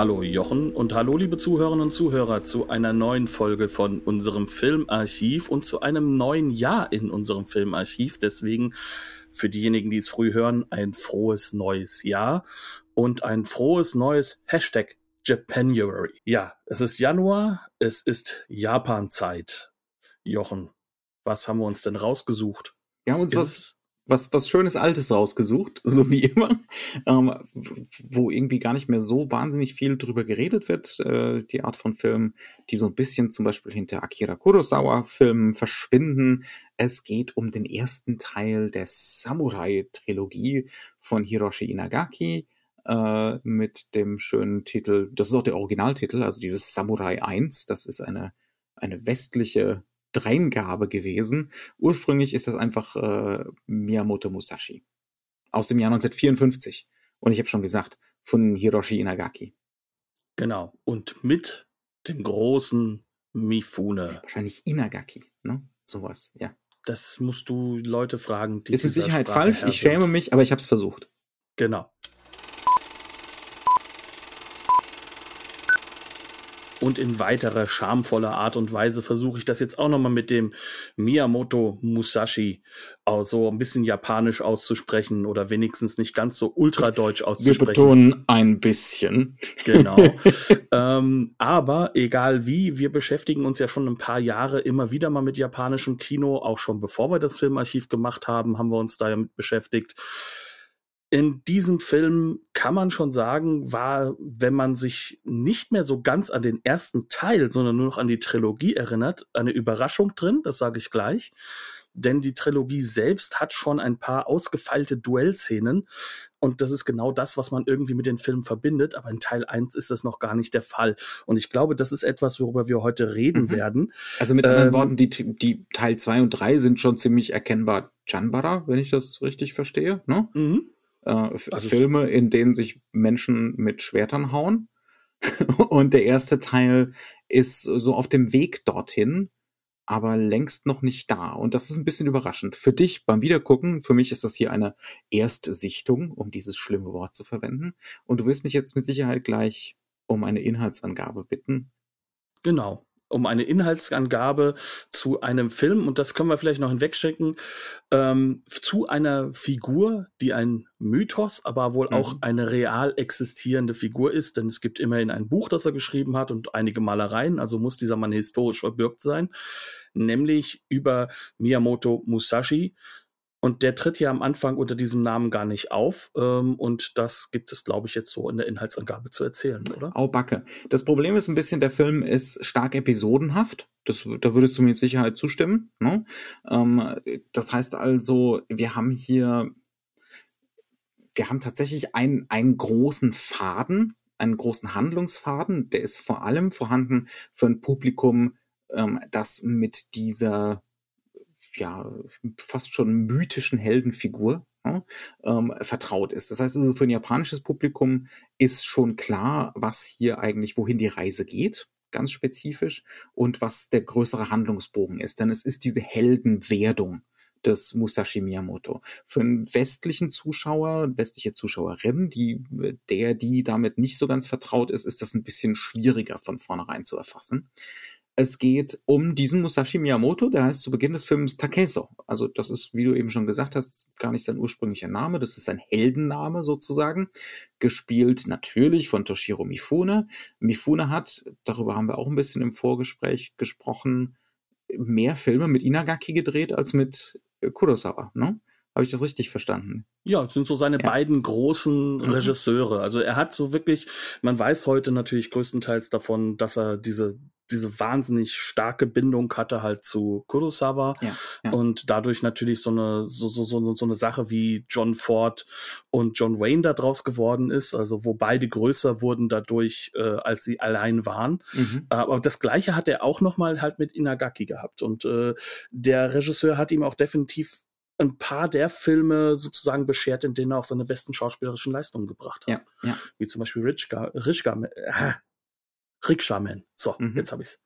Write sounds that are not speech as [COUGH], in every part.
Hallo Jochen und hallo liebe Zuhörerinnen und Zuhörer zu einer neuen Folge von unserem Filmarchiv und zu einem neuen Jahr in unserem Filmarchiv. Deswegen für diejenigen, die es früh hören, ein frohes neues Jahr und ein frohes neues Hashtag Japanuary. Ja, es ist Januar, es ist Japan-Zeit. Jochen, was haben wir uns denn rausgesucht? Wir haben uns was was, was Schönes Altes rausgesucht, [LAUGHS] so wie immer, ähm, wo irgendwie gar nicht mehr so wahnsinnig viel drüber geredet wird. Äh, die Art von Film, die so ein bisschen zum Beispiel hinter Akira Kurosawa-Filmen verschwinden. Es geht um den ersten Teil der Samurai-Trilogie von Hiroshi Inagaki äh, mit dem schönen Titel, das ist auch der Originaltitel, also dieses Samurai 1, das ist eine, eine westliche Dreingabe gewesen. Ursprünglich ist das einfach äh, Miyamoto Musashi aus dem Jahr 1954. Und ich habe schon gesagt, von Hiroshi Inagaki. Genau. Und mit dem großen Mifune. Wahrscheinlich Inagaki, ne? Sowas, ja. Das musst du Leute fragen, die Ist mit Sicherheit Sprache falsch, ich schäme mich, aber ich habe es versucht. Genau. Und in weiterer schamvoller Art und Weise versuche ich das jetzt auch nochmal mit dem Miyamoto Musashi auch so ein bisschen japanisch auszusprechen oder wenigstens nicht ganz so ultradeutsch auszusprechen. Wir betonen ein bisschen. [LAUGHS] Genau. ähm, aber egal wie, wir beschäftigen uns ja schon ein paar Jahre immer wieder mal mit japanischem Kino. Auch schon bevor wir das Filmarchiv gemacht haben, haben wir uns damit beschäftigt in diesem Film kann man schon sagen, war, wenn man sich nicht mehr so ganz an den ersten Teil, sondern nur noch an die Trilogie erinnert, eine Überraschung drin, das sage ich gleich. Denn die Trilogie selbst hat schon ein paar ausgefeilte Duellszenen. Und das ist genau das, was man irgendwie mit den Filmen verbindet. Aber in Teil 1 ist das noch gar nicht der Fall. Und ich glaube, das ist etwas, worüber wir heute reden mhm. werden. Also mit anderen ähm, Worten, die, die Teil 2 und 3 sind schon ziemlich erkennbar Janbara, wenn ich das richtig verstehe. Ne? Mhm äh, also Filme, in denen sich Menschen mit Schwertern hauen. [LAUGHS] und der erste Teil ist so auf dem Weg dorthin, aber längst noch nicht da. Und das ist ein bisschen überraschend. Für dich beim Wiedergucken, für mich ist das hier eine Erstsichtung, um dieses schlimme Wort zu verwenden. Und du wirst mich jetzt mit Sicherheit gleich um eine Inhaltsangabe bitten. Genau um eine Inhaltsangabe zu einem Film, und das können wir vielleicht noch hinwegschicken, ähm, zu einer Figur, die ein Mythos, aber wohl mhm. auch eine real existierende Figur ist, denn es gibt immerhin ein Buch, das er geschrieben hat und einige Malereien, also muss dieser Mann historisch verbürgt sein, nämlich über Miyamoto Musashi, und der tritt ja am Anfang unter diesem Namen gar nicht auf. Ähm, und das gibt es, glaube ich, jetzt so in der Inhaltsangabe zu erzählen, oder? Au Backe. Das Problem ist ein bisschen, der Film ist stark episodenhaft. Das, da würdest du mir mit Sicherheit zustimmen. Ne? Ähm, das heißt also, wir haben hier, wir haben tatsächlich einen, einen großen Faden, einen großen Handlungsfaden. Der ist vor allem vorhanden für ein Publikum, ähm, das mit dieser ja, fast schon mythischen Heldenfigur ja, ähm, vertraut ist. Das heißt also, für ein japanisches Publikum ist schon klar, was hier eigentlich, wohin die Reise geht, ganz spezifisch, und was der größere Handlungsbogen ist. Denn es ist diese Heldenwerdung des Musashi Miyamoto. Für einen westlichen Zuschauer, westliche Zuschauerin, die, der, die damit nicht so ganz vertraut ist, ist das ein bisschen schwieriger von vornherein zu erfassen. Es geht um diesen Musashi Miyamoto, der heißt zu Beginn des Films Takeso. Also das ist, wie du eben schon gesagt hast, gar nicht sein ursprünglicher Name. Das ist ein Heldenname sozusagen. Gespielt natürlich von Toshiro Mifune. Mifune hat, darüber haben wir auch ein bisschen im Vorgespräch gesprochen, mehr Filme mit Inagaki gedreht als mit Kurosawa. Ne? Habe ich das richtig verstanden? Ja, es sind so seine ja. beiden großen mhm. Regisseure. Also er hat so wirklich, man weiß heute natürlich größtenteils davon, dass er diese diese wahnsinnig starke Bindung hatte halt zu Kurosawa ja, ja. und dadurch natürlich so eine so, so, so, so eine Sache wie John Ford und John Wayne da draus geworden ist, also wo beide größer wurden dadurch, äh, als sie allein waren. Mhm. Aber das gleiche hat er auch nochmal halt mit Inagaki gehabt und äh, der Regisseur hat ihm auch definitiv ein paar der Filme sozusagen beschert, in denen er auch seine besten schauspielerischen Leistungen gebracht hat. Ja, ja. Wie zum Beispiel Richga, Richga, äh, Rikshaman. So, mhm. jetzt habe ich's.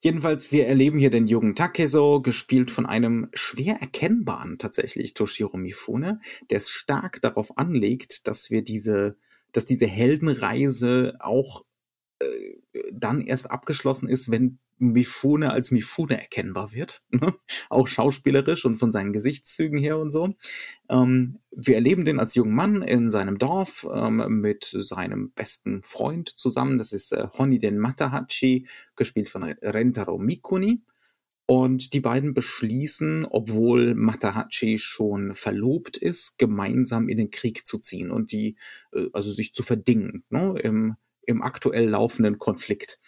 Jedenfalls, wir erleben hier den jungen Takeso, gespielt von einem schwer erkennbaren tatsächlich Toshiro Mifune, der es stark darauf anlegt, dass wir diese, dass diese Heldenreise auch dann erst abgeschlossen ist, wenn Mifune als Mifune erkennbar wird, [LAUGHS] ne? auch schauspielerisch und von seinen Gesichtszügen her und so. Ähm, wir erleben den als jungen Mann in seinem Dorf ähm, mit seinem besten Freund zusammen. Das ist äh, Honiden Matahachi, gespielt von Rentaro Mikuni. Und die beiden beschließen, obwohl Matahachi schon verlobt ist, gemeinsam in den Krieg zu ziehen und die, äh, also sich zu verdingen ne, im, im aktuell laufenden Konflikt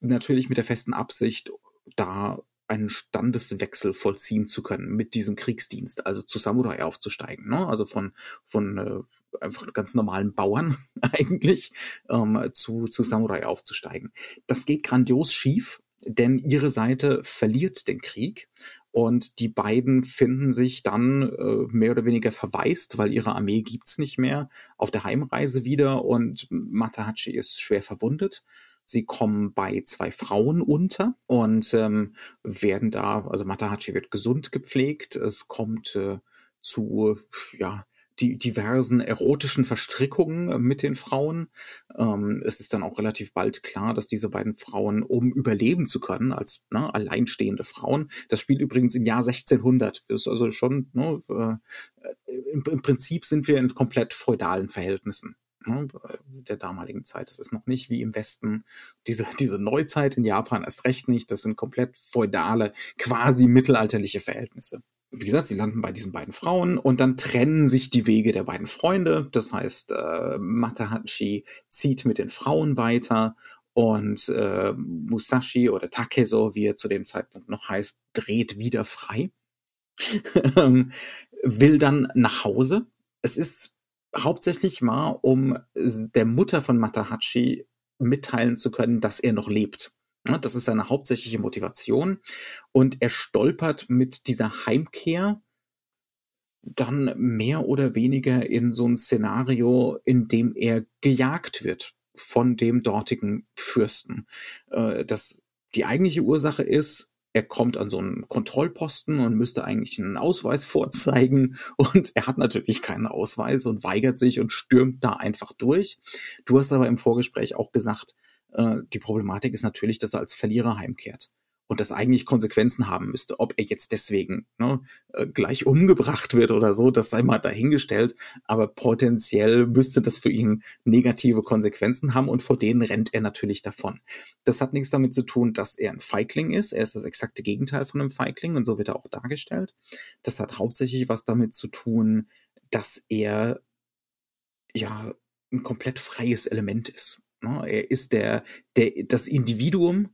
natürlich mit der festen Absicht, da einen Standeswechsel vollziehen zu können mit diesem Kriegsdienst, also zu Samurai aufzusteigen, ne? also von von äh, einfach ganz normalen Bauern [LAUGHS] eigentlich ähm, zu zu Samurai aufzusteigen. Das geht grandios schief, denn ihre Seite verliert den Krieg und die beiden finden sich dann äh, mehr oder weniger verwaist, weil ihre Armee gibt's nicht mehr, auf der Heimreise wieder und Matahachi ist schwer verwundet Sie kommen bei zwei Frauen unter und ähm, werden da, also Matahachi wird gesund gepflegt. Es kommt äh, zu, ja, die diversen erotischen Verstrickungen mit den Frauen. Ähm, es ist dann auch relativ bald klar, dass diese beiden Frauen, um überleben zu können, als ne, alleinstehende Frauen, das spielt übrigens im Jahr 1600, ist also schon, ne, äh, im, im Prinzip sind wir in komplett feudalen Verhältnissen ne, der damaligen Zeit. Das ist noch nicht wie im Westen diese, diese Neuzeit in Japan erst recht nicht. Das sind komplett feudale, quasi mittelalterliche Verhältnisse. Wie gesagt, sie landen bei diesen beiden Frauen und dann trennen sich die Wege der beiden Freunde. Das heißt, äh, Matahachi zieht mit den Frauen weiter und äh, Musashi oder Takeso, wie er zu dem Zeitpunkt noch heißt, dreht wieder frei. [LAUGHS] Ähm, will dann nach Hause. Es ist hauptsächlich mal, um der Mutter von Matahachi mitteilen zu können, dass er noch lebt. Das ist seine hauptsächliche Motivation. Und er stolpert mit dieser Heimkehr dann mehr oder weniger in so ein Szenario, in dem er gejagt wird von dem dortigen Fürsten. Äh, das, die eigentliche Ursache ist, er kommt an so einen Kontrollposten und müsste eigentlich einen Ausweis [LAUGHS] vorzeigen und er hat natürlich keinen Ausweis und weigert sich und stürmt da einfach durch. Du hast aber im Vorgespräch auch gesagt, äh, die Problematik ist natürlich, dass er als Verlierer heimkehrt und das eigentlich Konsequenzen haben müsste. Ob er jetzt deswegen ne, äh, gleich umgebracht wird oder so, das sei mal dahingestellt. Aber potenziell müsste das für ihn negative Konsequenzen haben und vor denen rennt er natürlich davon. Das hat nichts damit zu tun, dass er ein Feigling ist. Er ist das exakte Gegenteil von einem Feigling und so wird er auch dargestellt. Das hat hauptsächlich was damit zu tun, dass er ja ein komplett freies Element ist. Ne? Er ist der, der, das Individuum,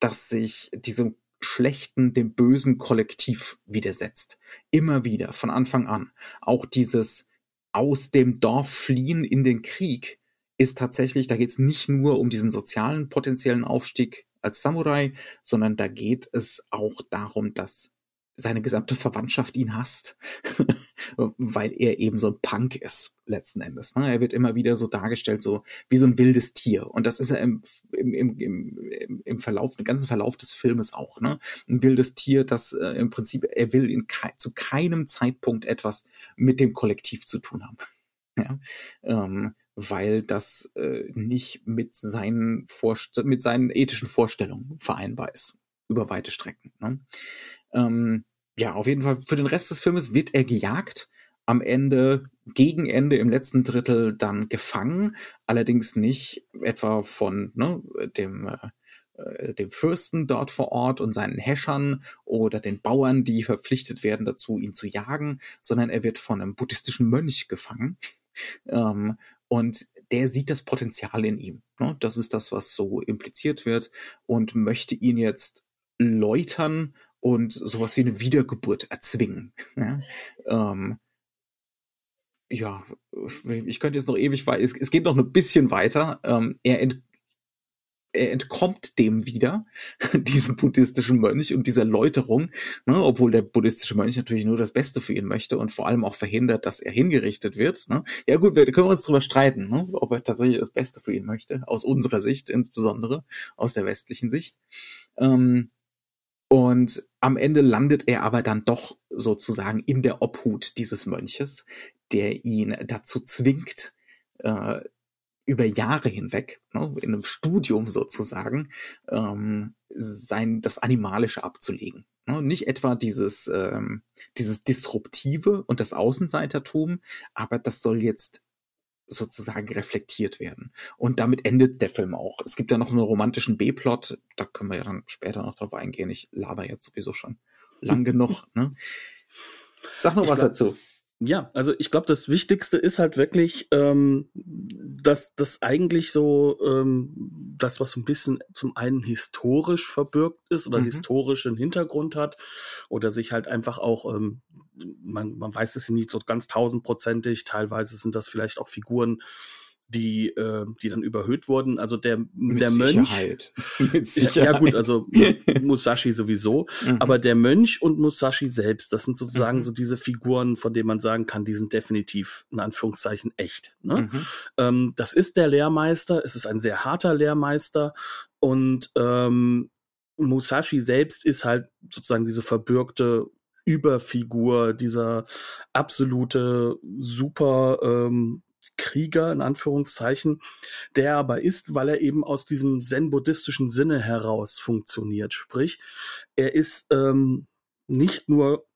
dass sich diesem schlechten, dem bösen Kollektiv widersetzt. Immer wieder, von Anfang an. Auch dieses aus dem Dorf fliehen in den Krieg ist tatsächlich, da geht es nicht nur um diesen sozialen potenziellen Aufstieg als Samurai, sondern da geht es auch darum, dass seine gesamte Verwandtschaft ihn hasst, [LAUGHS] weil er eben so ein Punk ist, letzten Endes. Ne? Er wird immer wieder so dargestellt, so wie so ein wildes Tier. Und das ist er im, im, im, im, Verlauf, im ganzen Verlauf des Filmes auch. Ne? Ein wildes Tier, das äh, im Prinzip, er will in ke zu keinem Zeitpunkt etwas mit dem Kollektiv zu tun haben. [LAUGHS] Ja? Ähm, weil das äh, nicht mit seinen, mit seinen ethischen Vorstellungen vereinbar ist über weite Strecken. Ne? Ähm, ja, auf jeden Fall für den Rest des Filmes wird er gejagt. Am Ende, gegen Ende im letzten Drittel dann gefangen, allerdings nicht etwa von ne, dem äh, dem Fürsten dort vor Ort und seinen Häschern oder den Bauern, die verpflichtet werden dazu, ihn zu jagen, sondern er wird von einem buddhistischen Mönch gefangen. Ähm, und der sieht das Potenzial in ihm. Ne? Das ist das, was so impliziert wird und möchte ihn jetzt läutern und sowas wie eine Wiedergeburt erzwingen. Ja, ähm, ja ich könnte jetzt noch ewig weiter, es, es geht noch ein bisschen weiter. Ähm, er ent er entkommt dem wieder, [LAUGHS] diesem buddhistischen Mönch und dieser Läuterung, ne, obwohl der buddhistische Mönch natürlich nur das Beste für ihn möchte und vor allem auch verhindert, dass er hingerichtet wird. Ne. Ja gut, wir können uns darüber streiten, ne, ob er tatsächlich das Beste für ihn möchte, aus unserer Sicht insbesondere, aus der westlichen Sicht. Ähm, und am Ende landet er aber dann doch sozusagen in der Obhut dieses Mönches, der ihn dazu zwingt, äh, über Jahre hinweg, ne, in einem Studium sozusagen, ähm, sein, das Animalische abzulegen. Ne? Nicht etwa dieses, ähm, dieses Disruptive und das Außenseitertum, aber das soll jetzt sozusagen reflektiert werden. Und damit endet der Film auch. Es gibt ja noch einen romantischen B-Plot, da können wir ja dann später noch drauf eingehen. Ich laber jetzt sowieso schon lang genug. Ne? Sag noch ich was glaub, dazu. Ja, also ich glaube, das Wichtigste ist halt wirklich, ähm, dass das eigentlich so ähm, das, was so ein bisschen zum einen historisch verbürgt ist oder mhm. historischen Hintergrund hat oder sich halt einfach auch, ähm, man, man weiß es ja nicht so ganz tausendprozentig, teilweise sind das vielleicht auch Figuren, die, äh, die dann überhöht wurden. Also der, Mit der Sicherheit. Mönch. [LAUGHS] Mit Sicherheit. Ja, gut, also [LAUGHS] Musashi sowieso. Mhm. Aber der Mönch und Musashi selbst, das sind sozusagen mhm. so diese Figuren, von denen man sagen kann, die sind definitiv in Anführungszeichen echt. Ne? Mhm. Ähm, das ist der Lehrmeister, es ist ein sehr harter Lehrmeister und ähm, Musashi selbst ist halt sozusagen diese verbürgte Überfigur, dieser absolute super ähm, Krieger in Anführungszeichen, der aber ist, weil er eben aus diesem zen-buddhistischen Sinne heraus funktioniert. Sprich, er ist ähm, nicht nur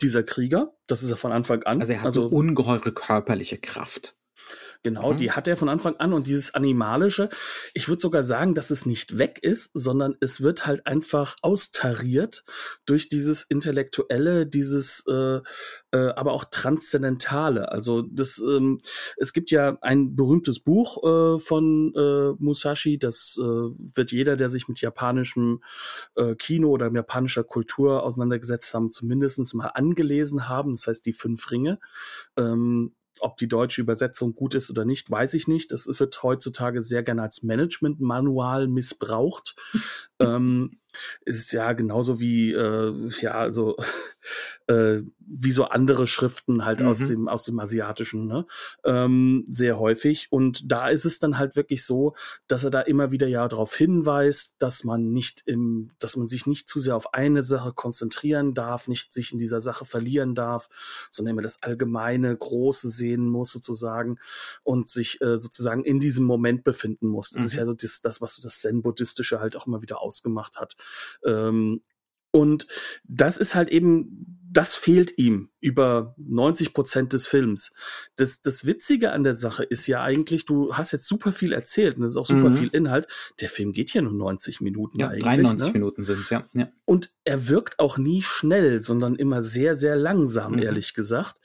dieser Krieger, das ist er von Anfang an. Also er hat also, eine ungeheure körperliche Kraft. Genau, mhm. die hat er von Anfang an und dieses Animalische, ich würde sogar sagen, dass es nicht weg ist, sondern es wird halt einfach austariert durch dieses Intellektuelle, dieses äh, äh, aber auch Transzendentale. Also das, ähm, es gibt ja ein berühmtes Buch äh, von äh, Musashi, das äh, wird jeder, der sich mit japanischem äh, Kino oder japanischer Kultur auseinandergesetzt haben, zumindest mal angelesen haben. Das heißt die fünf Ringe. Ähm, ob die deutsche Übersetzung gut ist oder nicht, weiß ich nicht. Das wird heutzutage sehr gerne als Management-Manual missbraucht. [LAUGHS] ähm, ist ja genauso wie äh, ja also äh, wie so andere Schriften halt mhm. aus dem aus dem asiatischen ne? ähm, sehr häufig und da ist es dann halt wirklich so dass er da immer wieder ja darauf hinweist dass man nicht im dass man sich nicht zu sehr auf eine Sache konzentrieren darf nicht sich in dieser Sache verlieren darf sondern immer das allgemeine große sehen muss sozusagen und sich äh, sozusagen in diesem Moment befinden muss das mhm. ist ja so das, das was so das Zen buddhistische halt auch immer wieder ausgemacht hat ähm, und das ist halt eben, das fehlt ihm über 90 Prozent des Films. Das, das Witzige an der Sache ist ja eigentlich, du hast jetzt super viel erzählt und das ist auch super mhm. viel Inhalt. Der Film geht ja nur 90 Minuten ja, eigentlich. 93 ne? Minuten sind es, ja. ja. Und er wirkt auch nie schnell, sondern immer sehr, sehr langsam, mhm. ehrlich gesagt.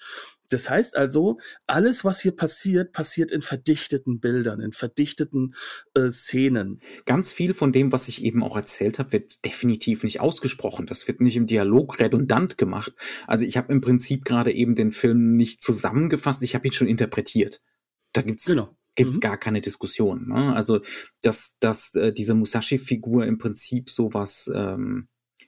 Das heißt also, alles, was hier passiert, passiert in verdichteten Bildern, in verdichteten äh, Szenen. Ganz viel von dem, was ich eben auch erzählt habe, wird definitiv nicht ausgesprochen. Das wird nicht im Dialog redundant gemacht. Also ich habe im Prinzip gerade eben den Film nicht zusammengefasst, ich habe ihn schon interpretiert. Da gibt's genau gibt's mhm. gar keine Diskussion. Ne? Also dass dass äh, diese Musashi-Figur im Prinzip sowas ähm,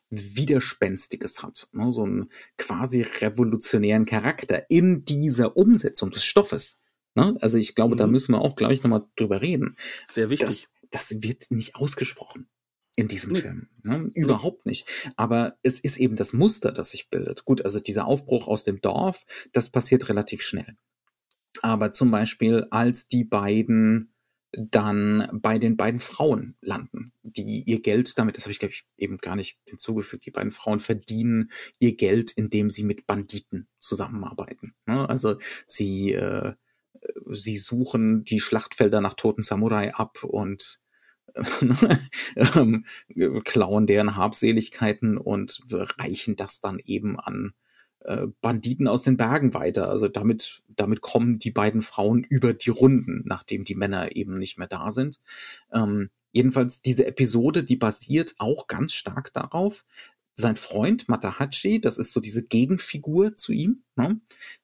Widerspenstiges hat, ne? so einen quasi revolutionären Charakter in dieser Umsetzung des Stoffes. Ne? Also ich glaube, mhm. da müssen wir auch gleich nochmal drüber reden. Sehr wichtig. Das, das wird nicht ausgesprochen in diesem nee. Film. Ne? Überhaupt nee. nicht. Aber es ist eben das Muster, das sich bildet. Gut, also dieser Aufbruch aus dem Dorf, das passiert relativ schnell. Aber zum Beispiel, als die beiden dann bei den beiden Frauen landen, die ihr Geld damit, das habe ich glaube ich eben gar nicht hinzugefügt, die beiden Frauen verdienen ihr Geld, indem sie mit Banditen zusammenarbeiten. Ne? Also sie, äh, sie suchen die Schlachtfelder nach toten Samurai ab und [LAUGHS] ähm, klauen deren Habseligkeiten und reichen das dann eben an äh, Banditen aus den Bergen weiter. Also damit, damit kommen die beiden Frauen über die Runden, nachdem die Männer eben nicht mehr da sind. Ähm, jedenfalls diese Episode, die basiert auch ganz stark darauf, sein Freund Matahachi, das ist so diese Gegenfigur zu ihm. Ne?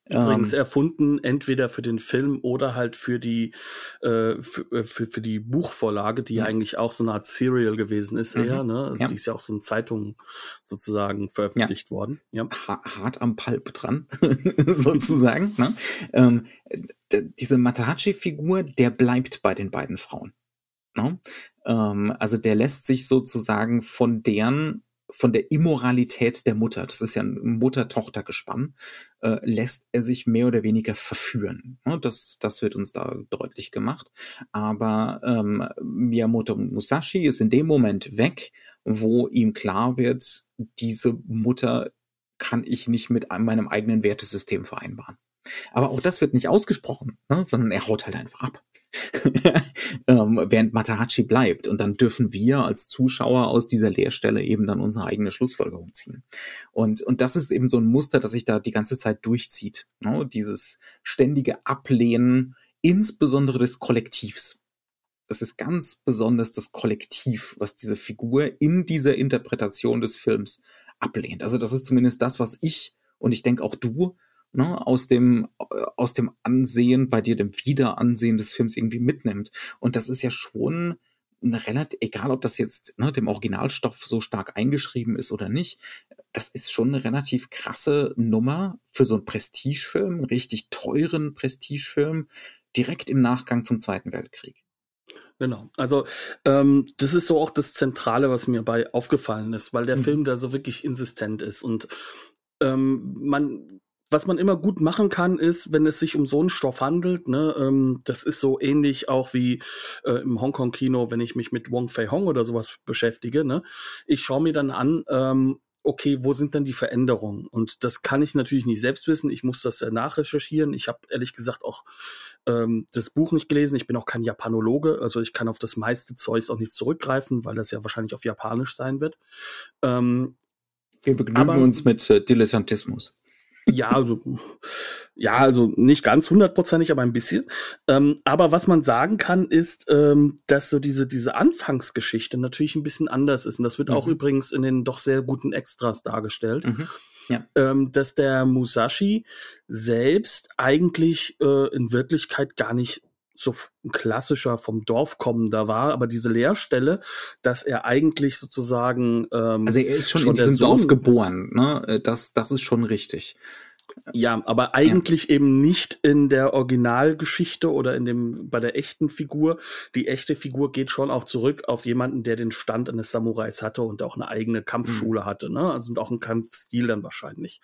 Übrigens ähm, erfunden entweder für den Film oder halt für die äh, für, äh, für, für die Buchvorlage, die ja. eigentlich auch so eine Art Serial gewesen ist, mhm. eher. Ne? Also ja. Die ist ja auch so in Zeitungen sozusagen veröffentlicht ja. worden. Ja. hart am Palp dran, [LAUGHS] sozusagen. ne? ähm, diese Matahachi-Figur, der bleibt bei den beiden Frauen. Ne? Ähm, also der lässt sich sozusagen von deren von der Immoralität der Mutter, das ist ja ein Mutter-Tochter-Gespann, äh, lässt er sich mehr oder weniger verführen. Das, das wird uns da deutlich gemacht. Aber ähm, Miyamoto Musashi ist in dem Moment weg, wo ihm klar wird, diese Mutter kann ich nicht mit meinem eigenen Wertesystem vereinbaren. Aber auch das wird nicht ausgesprochen, ne, sondern er haut halt einfach ab. [LAUGHS] ähm, während Matahachi bleibt. Und dann dürfen wir als Zuschauer aus dieser Leerstelle eben dann unsere eigene Schlussfolgerung ziehen. Und, und das ist eben so ein Muster, das sich da die ganze Zeit durchzieht. Ne? Dieses ständige Ablehnen, insbesondere des Kollektivs. Das ist ganz besonders das Kollektiv, was diese Figur in dieser Interpretation des Films ablehnt. Also das ist zumindest das, was ich und ich denke auch du ne, aus dem, aus dem Ansehen, bei dir dem Wiederansehen des Films irgendwie mitnimmt. Und das ist ja schon eine relativ, egal ob das jetzt ne, dem Originalstoff so stark eingeschrieben ist oder nicht, das ist schon eine relativ krasse Nummer für so einen Prestigefilm, einen richtig teuren Prestigefilm, direkt im Nachgang zum Zweiten Weltkrieg. Genau. Also ähm, das ist so auch das Zentrale, was mir bei aufgefallen ist, weil der mhm. Film da so wirklich insistent ist und ähm, man was man immer gut machen kann, ist, wenn es sich um so einen Stoff handelt, ne, ähm, das ist so ähnlich auch wie äh, im Hongkong-Kino, wenn ich mich mit Wong Fei Hong oder sowas beschäftige, ne, ich schaue mir dann an, ähm, okay, wo sind denn die Veränderungen? Und das kann ich natürlich nicht selbst wissen. Ich muss das ja nachrecherchieren. Ich habe ehrlich gesagt auch ähm, das Buch nicht gelesen. Ich bin auch kein Japanologe, also ich kann auf das meiste Zeug auch nicht zurückgreifen, weil das ja wahrscheinlich auf Japanisch sein wird. Ähm, Wir begnügen aber, uns mit äh, Dilettantismus. Ja, also, ja, also nicht ganz hundertprozentig, aber ein bisschen. Ähm, aber was man sagen kann, ist, ähm, dass so diese, diese Anfangsgeschichte natürlich ein bisschen anders ist. Und das wird mhm. auch übrigens in den doch sehr guten Extras dargestellt. Mhm. Ja. Ähm, dass der Musashi selbst eigentlich äh, in Wirklichkeit gar nicht so ein klassischer vom Dorf kommender war, aber diese Lehrstelle, dass er eigentlich sozusagen ähm, also er ist schon, schon in diesem Dorf geboren, ne? Äh, das das ist schon richtig. Ja, aber eigentlich ja. eben nicht in der Originalgeschichte oder in dem bei der echten Figur. Die echte Figur geht schon auch zurück auf jemanden, der den Stand eines Samurais hatte und auch eine eigene Kampfschule mhm. hatte, ne? Also und auch einen Kampfstil dann wahrscheinlich.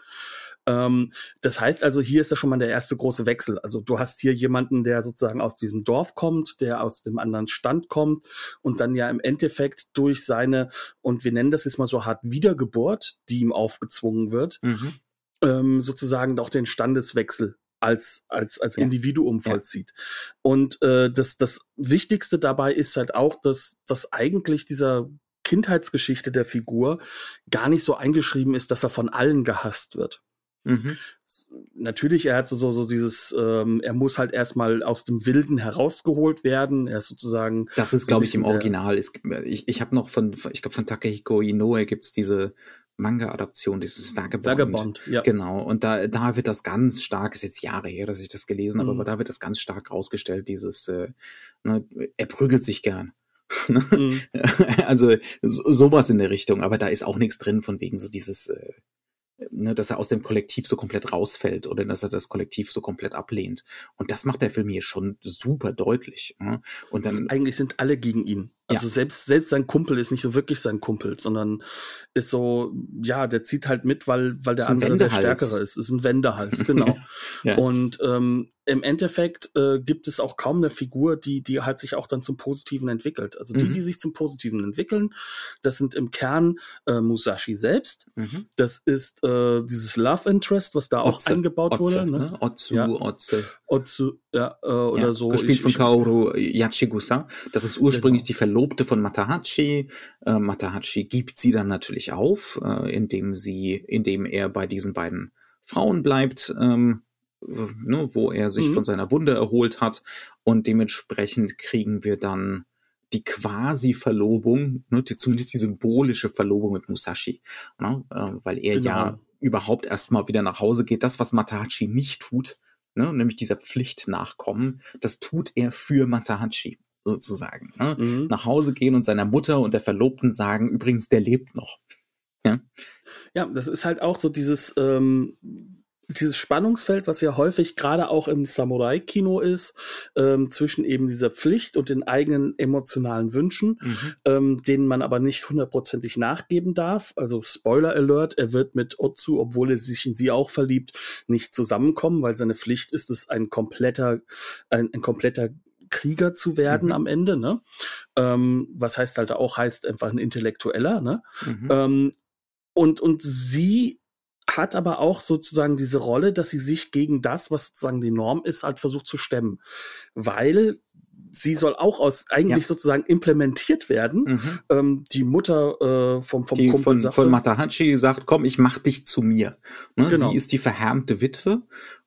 Ähm, das heißt also, hier ist ja schon mal der erste große Wechsel. Also du hast hier jemanden, der sozusagen aus diesem Dorf kommt, der aus dem anderen Stand kommt und dann ja im Endeffekt durch seine, und wir nennen das jetzt mal so hart Wiedergeburt, die ihm aufgezwungen wird, mhm. Ähm, sozusagen auch den Standeswechsel als als als ja. Individuum vollzieht. Ja. Und äh, das das Wichtigste dabei ist halt auch, dass dass eigentlich dieser Kindheitsgeschichte der Figur gar nicht so eingeschrieben ist, dass er von allen gehasst wird. Mhm. Natürlich, er hat so, so dieses, ähm, er muss halt erstmal aus dem Wilden herausgeholt werden. Er ist sozusagen. Das ist, so glaube ich, im Original. Ist, ich ich habe noch von, ich glaube, von Takehiko Inoue gibt's diese Manga-Adaption, dieses Vagabond. Vagabond, ja. Genau. Und da, da wird das ganz stark, ist jetzt Jahre her, dass ich das gelesen mhm. habe, aber da wird das ganz stark rausgestellt, dieses, äh, ne, er prügelt sich gern. [LAUGHS] mhm. [LAUGHS] Also so, sowas in der Richtung, aber da ist auch nichts drin von wegen so dieses äh, ne, dass er aus dem Kollektiv so komplett rausfällt oder dass er das Kollektiv so komplett ablehnt. Und das macht der Film hier schon super deutlich. Ne? Und dann also eigentlich sind alle gegen ihn. Also ja. selbst selbst sein Kumpel ist nicht so wirklich sein Kumpel, sondern ist so ja, der zieht halt mit, weil weil der andere der stärkere ist. Ist ein Wendehals, [LAUGHS] genau. ja. Und ähm, im Endeffekt äh, gibt es auch kaum eine Figur, die, die halt sich auch dann zum Positiven entwickelt. Also die, Mhm. die sich zum Positiven entwickeln, das sind im Kern äh, Musashi selbst. Mhm. Das ist äh, dieses Love Interest, was da auch Otze, eingebaut Otze, wurde. Ne? ne? Otsu, Ja. Otze. Otsu, ja, äh, oder ja, so. Gespielt Ich- von Kaoru Yachigusa. Das ist ursprünglich Genau. die Verlobte von Matahachi. Äh, Matahachi gibt sie dann natürlich auf, äh, indem sie, indem er bei diesen beiden Frauen bleibt, ähm, äh, ne, wo er sich Mhm. von seiner Wunde erholt hat. Und dementsprechend kriegen wir dann die quasi Verlobung, ne, die, zumindest die symbolische Verlobung mit Musashi, ne, äh, weil er Genau. ja überhaupt erstmal wieder nach Hause geht. Das, was Matahachi nicht tut, ne, nämlich dieser Pflicht nachkommen, das tut er für Matahachi sozusagen. Ne? Mhm. Nach Hause gehen und seiner Mutter und der Verlobten sagen, übrigens, der lebt noch. Ja, das ist halt auch so dieses, ähm, dieses Spannungsfeld, was ja häufig gerade auch im Samurai-Kino ist, ähm, zwischen eben dieser Pflicht und den eigenen emotionalen Wünschen, ähm, denen man aber nicht hundertprozentig nachgeben darf. Also Spoiler Alert, er wird mit Otsu, obwohl er sich in sie auch verliebt, nicht zusammenkommen, weil seine Pflicht ist es, ein kompletter, ein, ein kompletter Krieger zu werden Mhm. am Ende, ne? Ähm, was heißt halt auch, heißt einfach ein Intellektueller, ne? Mhm. Ähm, und, und sie hat aber auch sozusagen diese Rolle, dass sie sich gegen das, was sozusagen die Norm ist, halt versucht zu stemmen. Weil sie soll auch aus eigentlich Ja. sozusagen implementiert werden. Mhm. Ähm, die Mutter äh, vom, vom Die Kumpel von, sagte, von Matahachi sagt, komm, ich mach dich zu mir. Ne? Genau. Sie ist die verhärmte Witwe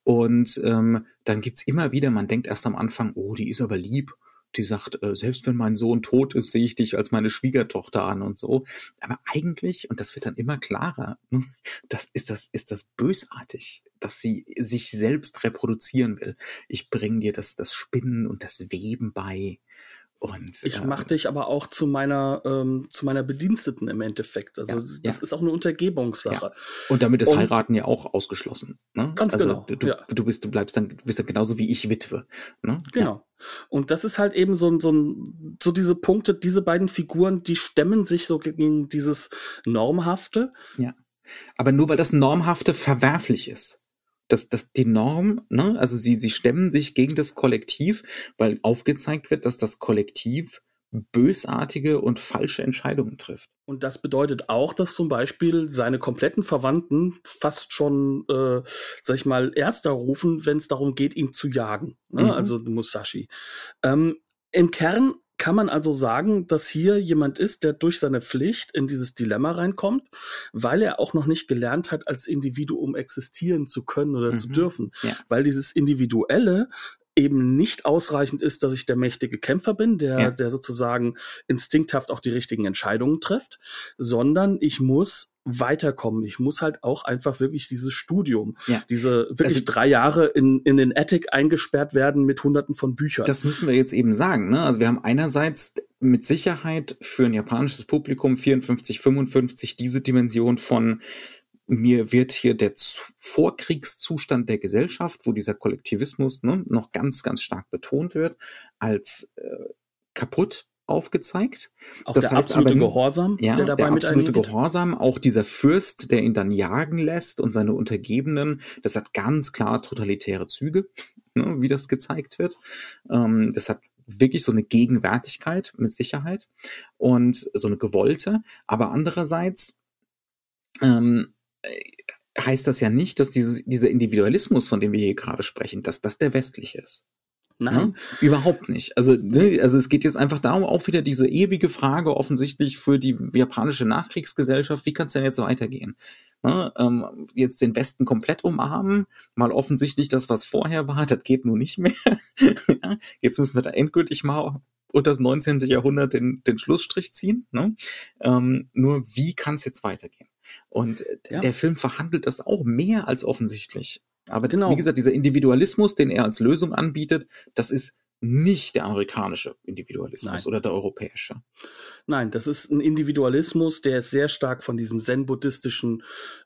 und ähm, dann gibt's immer wieder, man denkt erst am Anfang, oh, die ist aber lieb. Die sagt, äh, selbst wenn mein Sohn tot ist, sehe ich dich als meine Schwiegertochter an und so. Aber eigentlich, und das wird dann immer klarer, ne, das ist das, ist das bösartig, dass sie sich selbst reproduzieren will. Ich bringe dir das, das Spinnen und das Weben bei. Und, ich äh, mach dich aber auch zu meiner ähm, zu meiner Bediensteten im Endeffekt. Also Ja, das ja. ist auch eine Untergebungssache. Und damit ist Und- Heiraten ja auch ausgeschlossen. Ne? Ganz also genau, Du, du, ja. bist, du bleibst dann, bist dann genauso wie ich Witwe. Ne? Genau. Und das ist halt eben so, so, so diese Punkte, diese beiden Figuren, die stemmen sich so gegen dieses Normhafte. Ja. Aber nur weil das Normhafte verwerflich ist. Das, das, die Norm, ne, also sie, sie stemmen sich gegen das Kollektiv, weil aufgezeigt wird, dass das Kollektiv bösartige und falsche Entscheidungen trifft. Und das bedeutet auch, dass zum Beispiel seine kompletten Verwandten fast schon, äh, sag ich mal, Erster rufen, wenn es darum geht, ihn zu jagen. Ne? Mhm. Also Musashi. Ähm, Im Kern kann man also sagen, dass hier jemand ist, der durch seine Pflicht in dieses Dilemma reinkommt, weil er auch noch nicht gelernt hat, als Individuum existieren zu können oder zu Mhm. dürfen. Ja. Weil dieses Individuelle eben nicht ausreichend ist, dass ich der mächtige Kämpfer bin, der, Ja. der sozusagen instinkthaft auch die richtigen Entscheidungen trifft, sondern ich muss weiterkommen. Ich muss halt auch einfach wirklich dieses Studium, Ja. diese wirklich Also- drei Jahre in, in den Attic eingesperrt werden mit hunderten von Büchern. Das müssen wir jetzt eben sagen. Ne? Also wir haben einerseits mit Sicherheit für ein japanisches Publikum 54, 55 diese Dimension von mir wird hier der Vorkriegszustand der Gesellschaft, wo dieser Kollektivismus ne, noch ganz, ganz stark betont wird, als äh, kaputt aufgezeigt. auch das der heißt absolute aber- Gehorsam, Ja, der dabei der mit absolute. Gehorsam, auch dieser Fürst, der ihn dann jagen lässt und seine Untergebenen, das hat ganz klar totalitäre Züge, [LAUGHS] ne, wie das gezeigt wird. Ähm, das hat wirklich so eine Gegenwärtigkeit mit Sicherheit und so eine gewollte. Aber andererseits ähm, äh, heißt das ja nicht, dass dieses, dieser Individualismus, von dem wir hier gerade sprechen, dass das der westliche ist. Nein, Ne? Überhaupt nicht. Also, ne, also es geht jetzt einfach darum, auch wieder diese ewige Frage offensichtlich für die japanische Nachkriegsgesellschaft, wie kann es denn jetzt weitergehen? Ne, ähm, jetzt den Westen komplett umarmen, mal offensichtlich das, was vorher war, das geht nun nicht mehr. [LAUGHS] Ja, jetzt müssen wir da endgültig mal unter das 19. Jahrhundert den, den Schlussstrich ziehen. Ne? Ähm, nur wie kann es jetzt weitergehen? Und Ja. der Film verhandelt das auch mehr als offensichtlich. Aber Genau. wie gesagt, dieser Individualismus, den er als Lösung anbietet, das ist nicht der amerikanische Individualismus Nein. oder der europäische. Nein, das ist ein Individualismus, der ist sehr stark von diesem zen-buddhistischen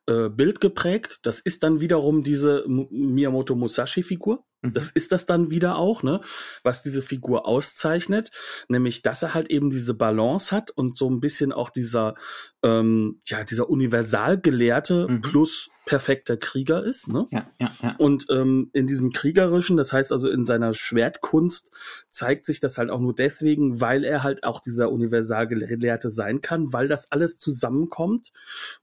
äh, Bild geprägt. Das ist dann wiederum diese M Miyamoto Musashi-Figur. Mhm. Das ist das dann wieder auch, ne? Was diese Figur auszeichnet, nämlich, dass er halt eben diese Balance hat und so ein bisschen auch dieser, ähm, ja, dieser Universalgelehrte Mhm. plus perfekter Krieger ist. Ne? Ja, ja, ja. Und ähm, in diesem kriegerischen, das heißt also in seiner Schwertkunst, zeigt sich das halt auch nur deswegen, weil er halt auch dieser Universalgelehrte sein kann, weil das alles zusammenkommt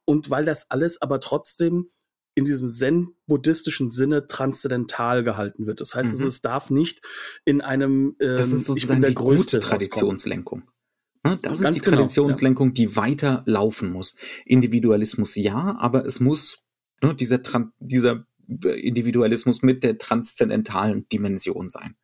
und weil das alles aber trotzdem in diesem zen-buddhistischen Sinne transzendental gehalten wird. Das heißt also, Mhm. es darf nicht in einem ähm, Das ist sozusagen der die Größte. Traditionslenkung. Ne, Das ist Ganz die genau, Traditionslenkung, die weiter laufen muss. Individualismus ja, aber es muss ne, dieser, dieser Individualismus mit der transzendentalen Dimension sein.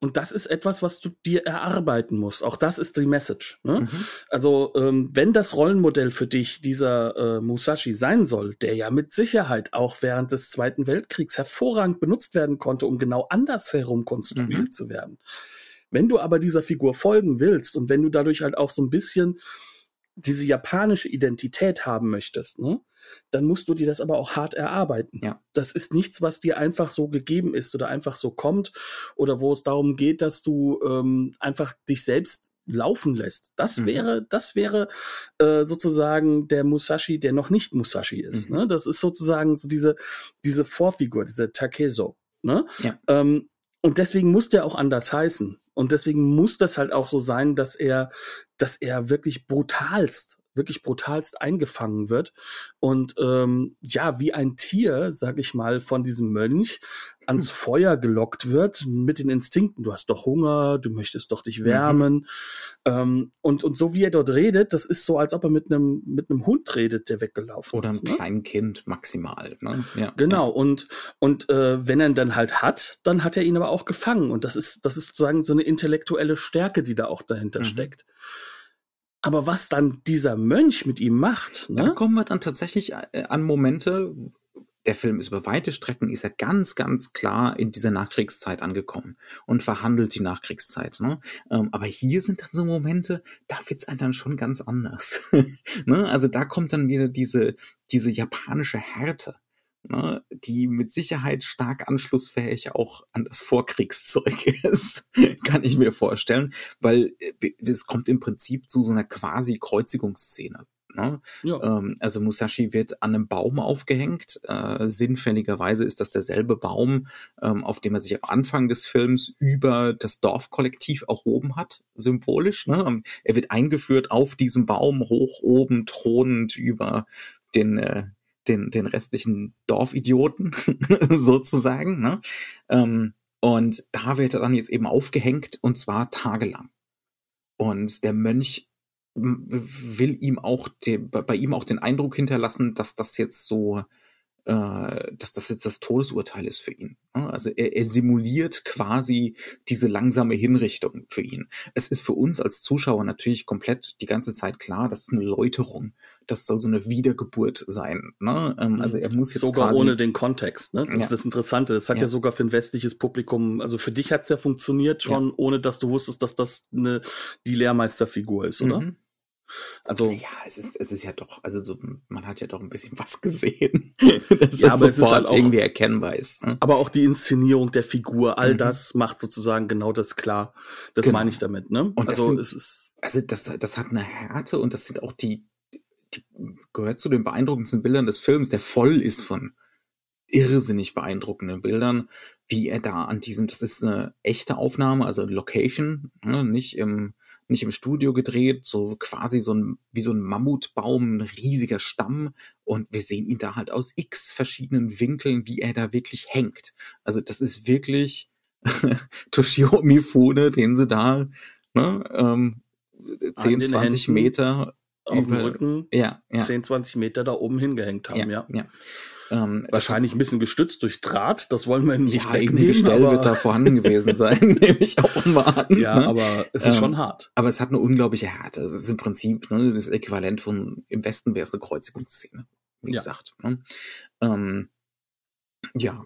Und das ist etwas, was du dir erarbeiten musst. Auch das ist die Message. Ne? Mhm. Also ähm, wenn das Rollenmodell für dich dieser äh, Musashi sein soll, der ja mit Sicherheit auch während des Zweiten Weltkriegs hervorragend benutzt werden konnte, um genau andersherum konstruiert Mhm. zu werden. Wenn du aber dieser Figur folgen willst und wenn du dadurch halt auch so ein bisschen diese japanische Identität haben möchtest, ne, dann musst du dir das aber auch hart erarbeiten. Ja. Das ist nichts, was dir einfach so gegeben ist oder einfach so kommt oder wo es darum geht, dass du ähm, einfach dich selbst laufen lässt. Das Mhm. wäre, das wäre äh, sozusagen der Musashi, der noch nicht Musashi ist. Mhm. Ne? Das ist sozusagen so diese diese Vorfigur, diese Takeso. Ne? Ja. Ähm, und deswegen muss der auch anders heißen. Und deswegen muss das halt auch so sein, dass er, dass er wirklich brutalst, wirklich brutalst eingefangen wird. Und ähm, ja, wie ein Tier, sag ich mal, von diesem Mönch ans Feuer gelockt wird mit den Instinkten. Du hast doch Hunger, du möchtest doch dich wärmen. Ähm, und, und so wie er dort redet, das ist so, als ob er mit einem mit einem Hund redet, der weggelaufen Oder ein ist. Ne? kleines Kind maximal. Ne? Ja, Genau, und, und äh, wenn er ihn dann halt hat, dann hat er ihn aber auch gefangen. Und das ist, das ist sozusagen so eine intellektuelle Stärke, die da auch dahinter Mhm. steckt. Aber was dann dieser Mönch mit ihm macht, Da ne? kommen wir dann tatsächlich äh, an Momente, der Film ist über weite Strecken, ist er ganz, ganz klar in dieser Nachkriegszeit angekommen und verhandelt die Nachkriegszeit. Ne? Ähm, aber hier sind dann so Momente, da wird's einem dann schon ganz anders. [LAUGHS] ne? Also da kommt dann wieder diese, diese japanische Härte. Ne, die mit Sicherheit stark anschlussfähig auch an das Vorkriegszeug [LAUGHS] ist, kann ich mir vorstellen, weil äh, es kommt im Prinzip zu so einer quasi Kreuzigungsszene. Ne? Ja. Ähm, also Musashi wird an einem Baum aufgehängt. Äh, sinnfälligerweise ist das derselbe Baum, ähm, auf dem er sich am Anfang des Films über das Dorfkollektiv erhoben hat, symbolisch. Ne? Ähm, Er wird eingeführt auf diesem Baum, hoch oben, thronend über den, äh, den, den restlichen Dorfidioten, [LAUGHS] sozusagen. Ne? Ähm, und da wird er dann jetzt eben aufgehängt und zwar tagelang. Und der Mönch will ihm auch den, bei bei ihm auch den Eindruck hinterlassen, dass das jetzt so, äh, dass das jetzt das Todesurteil ist für ihn. ne? Also er, er simuliert quasi diese langsame Hinrichtung für ihn. Es ist für uns als Zuschauer natürlich komplett die ganze Zeit klar, das ist eine Läuterung. Das soll so eine Wiedergeburt sein. Ne? Ähm, Also er muss jetzt sogar ohne den Kontext, ne? Das Ja. ist das Interessante. Das hat ja. Ja. sogar für ein westliches Publikum, also für dich hat's ja funktioniert schon, ohne dass du wusstest, dass das eine die Lehrmeisterfigur ist, oder? Mhm. Also Ja, es ist, es ist ja doch, also so, man hat ja doch ein bisschen was gesehen, [LAUGHS] dass Ja, das aber es ist sofort halt auch- irgendwie erkennbar ist. Ne? aber auch die Inszenierung der Figur, all Mhm. das macht sozusagen genau das klar. Das Genau. meine ich damit, ne? Und das also sind- es ist Also das, das hat eine Härte und das sind auch die gehört zu den beeindruckendsten Bildern des Films, der voll ist von irrsinnig beeindruckenden Bildern, wie er da an diesem, das ist eine echte Aufnahme, also Location, ne, nicht im nicht im Studio gedreht, so quasi so ein, wie so ein Mammutbaum, ein riesiger Stamm. Und wir sehen ihn da halt aus x verschiedenen Winkeln, wie er da wirklich hängt. Also das ist wirklich [LAUGHS] Toshio Mifune, den sie da ne, ähm, 10, den 20 Händen Meter auf dem Rücken Ja, ja. 10, 20 Meter da oben hingehängt haben, ja. ja. Ähm, Wahrscheinlich ein bisschen gestützt durch Draht, das wollen wir nicht ja, wegnehmen, Gestell wird da vorhanden gewesen sein, [LAUGHS] nehme ich auch mal an. ja, ne? aber es ist Ähm, schon hart. Aber es hat eine unglaubliche Härte. Es ist im Prinzip ne, das Äquivalent von, im Westen wäre es eine Kreuzigungsszene, wie gesagt. Ne? Ähm, ja,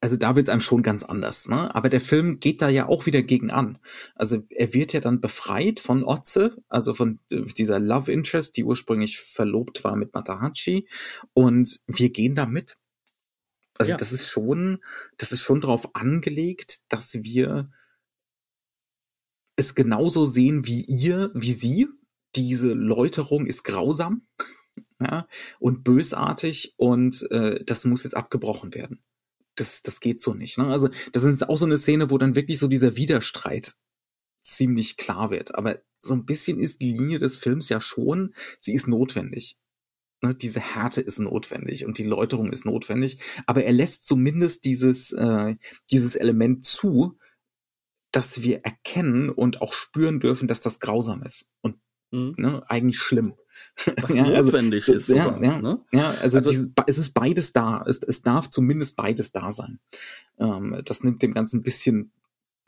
also da wird es einem schon ganz anders. Ne? Aber der Film geht da ja auch wieder gegen an. Also er wird ja dann befreit von Otze, also von äh, dieser Love Interest, die ursprünglich verlobt war mit Matahachi. Und wir gehen da mit. Also Ja. das ist schon, das ist schon darauf angelegt, dass wir es genauso sehen wie ihr, wie sie. Diese Läuterung ist grausam. [LAUGHS] ja, und bösartig und äh, das muss jetzt abgebrochen werden. Das, das geht so nicht. Ne? Also das ist auch so eine Szene, wo dann wirklich so dieser Widerstreit ziemlich klar wird. Aber so ein bisschen ist die Linie des Films ja schon, sie ist notwendig. Ne? Diese Härte ist notwendig und die Läuterung ist notwendig. Aber er lässt zumindest dieses, äh, dieses Element zu, dass wir erkennen und auch spüren dürfen, dass das grausam ist und mhm. ne, eigentlich schlimm. Was [LAUGHS] ja, also notwendig also, ist. Sogar, ja, ja, ne? ja, also, also dieses, es ist beides da. Es, es darf zumindest beides da sein. Ähm, das nimmt dem Ganzen ein bisschen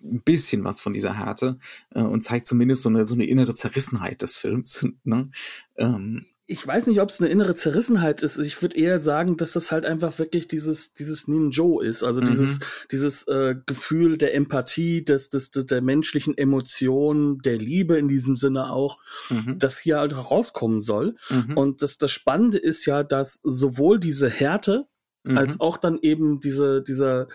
ein bisschen was von dieser Härte äh, und zeigt zumindest so eine so eine innere Zerrissenheit des Films. [LAUGHS] Ne? Ähm, ich weiß nicht, ob es eine innere Zerrissenheit ist. Ich würde eher sagen, dass das halt einfach wirklich dieses dieses Ninjo ist, also mhm. dieses dieses äh, Gefühl der Empathie, des, des, des der menschlichen Emotion, der Liebe in diesem Sinne auch, mhm. das hier halt rauskommen soll. Mhm. Und das das Spannende ist ja, dass sowohl diese Härte als mhm. auch dann eben diese dieser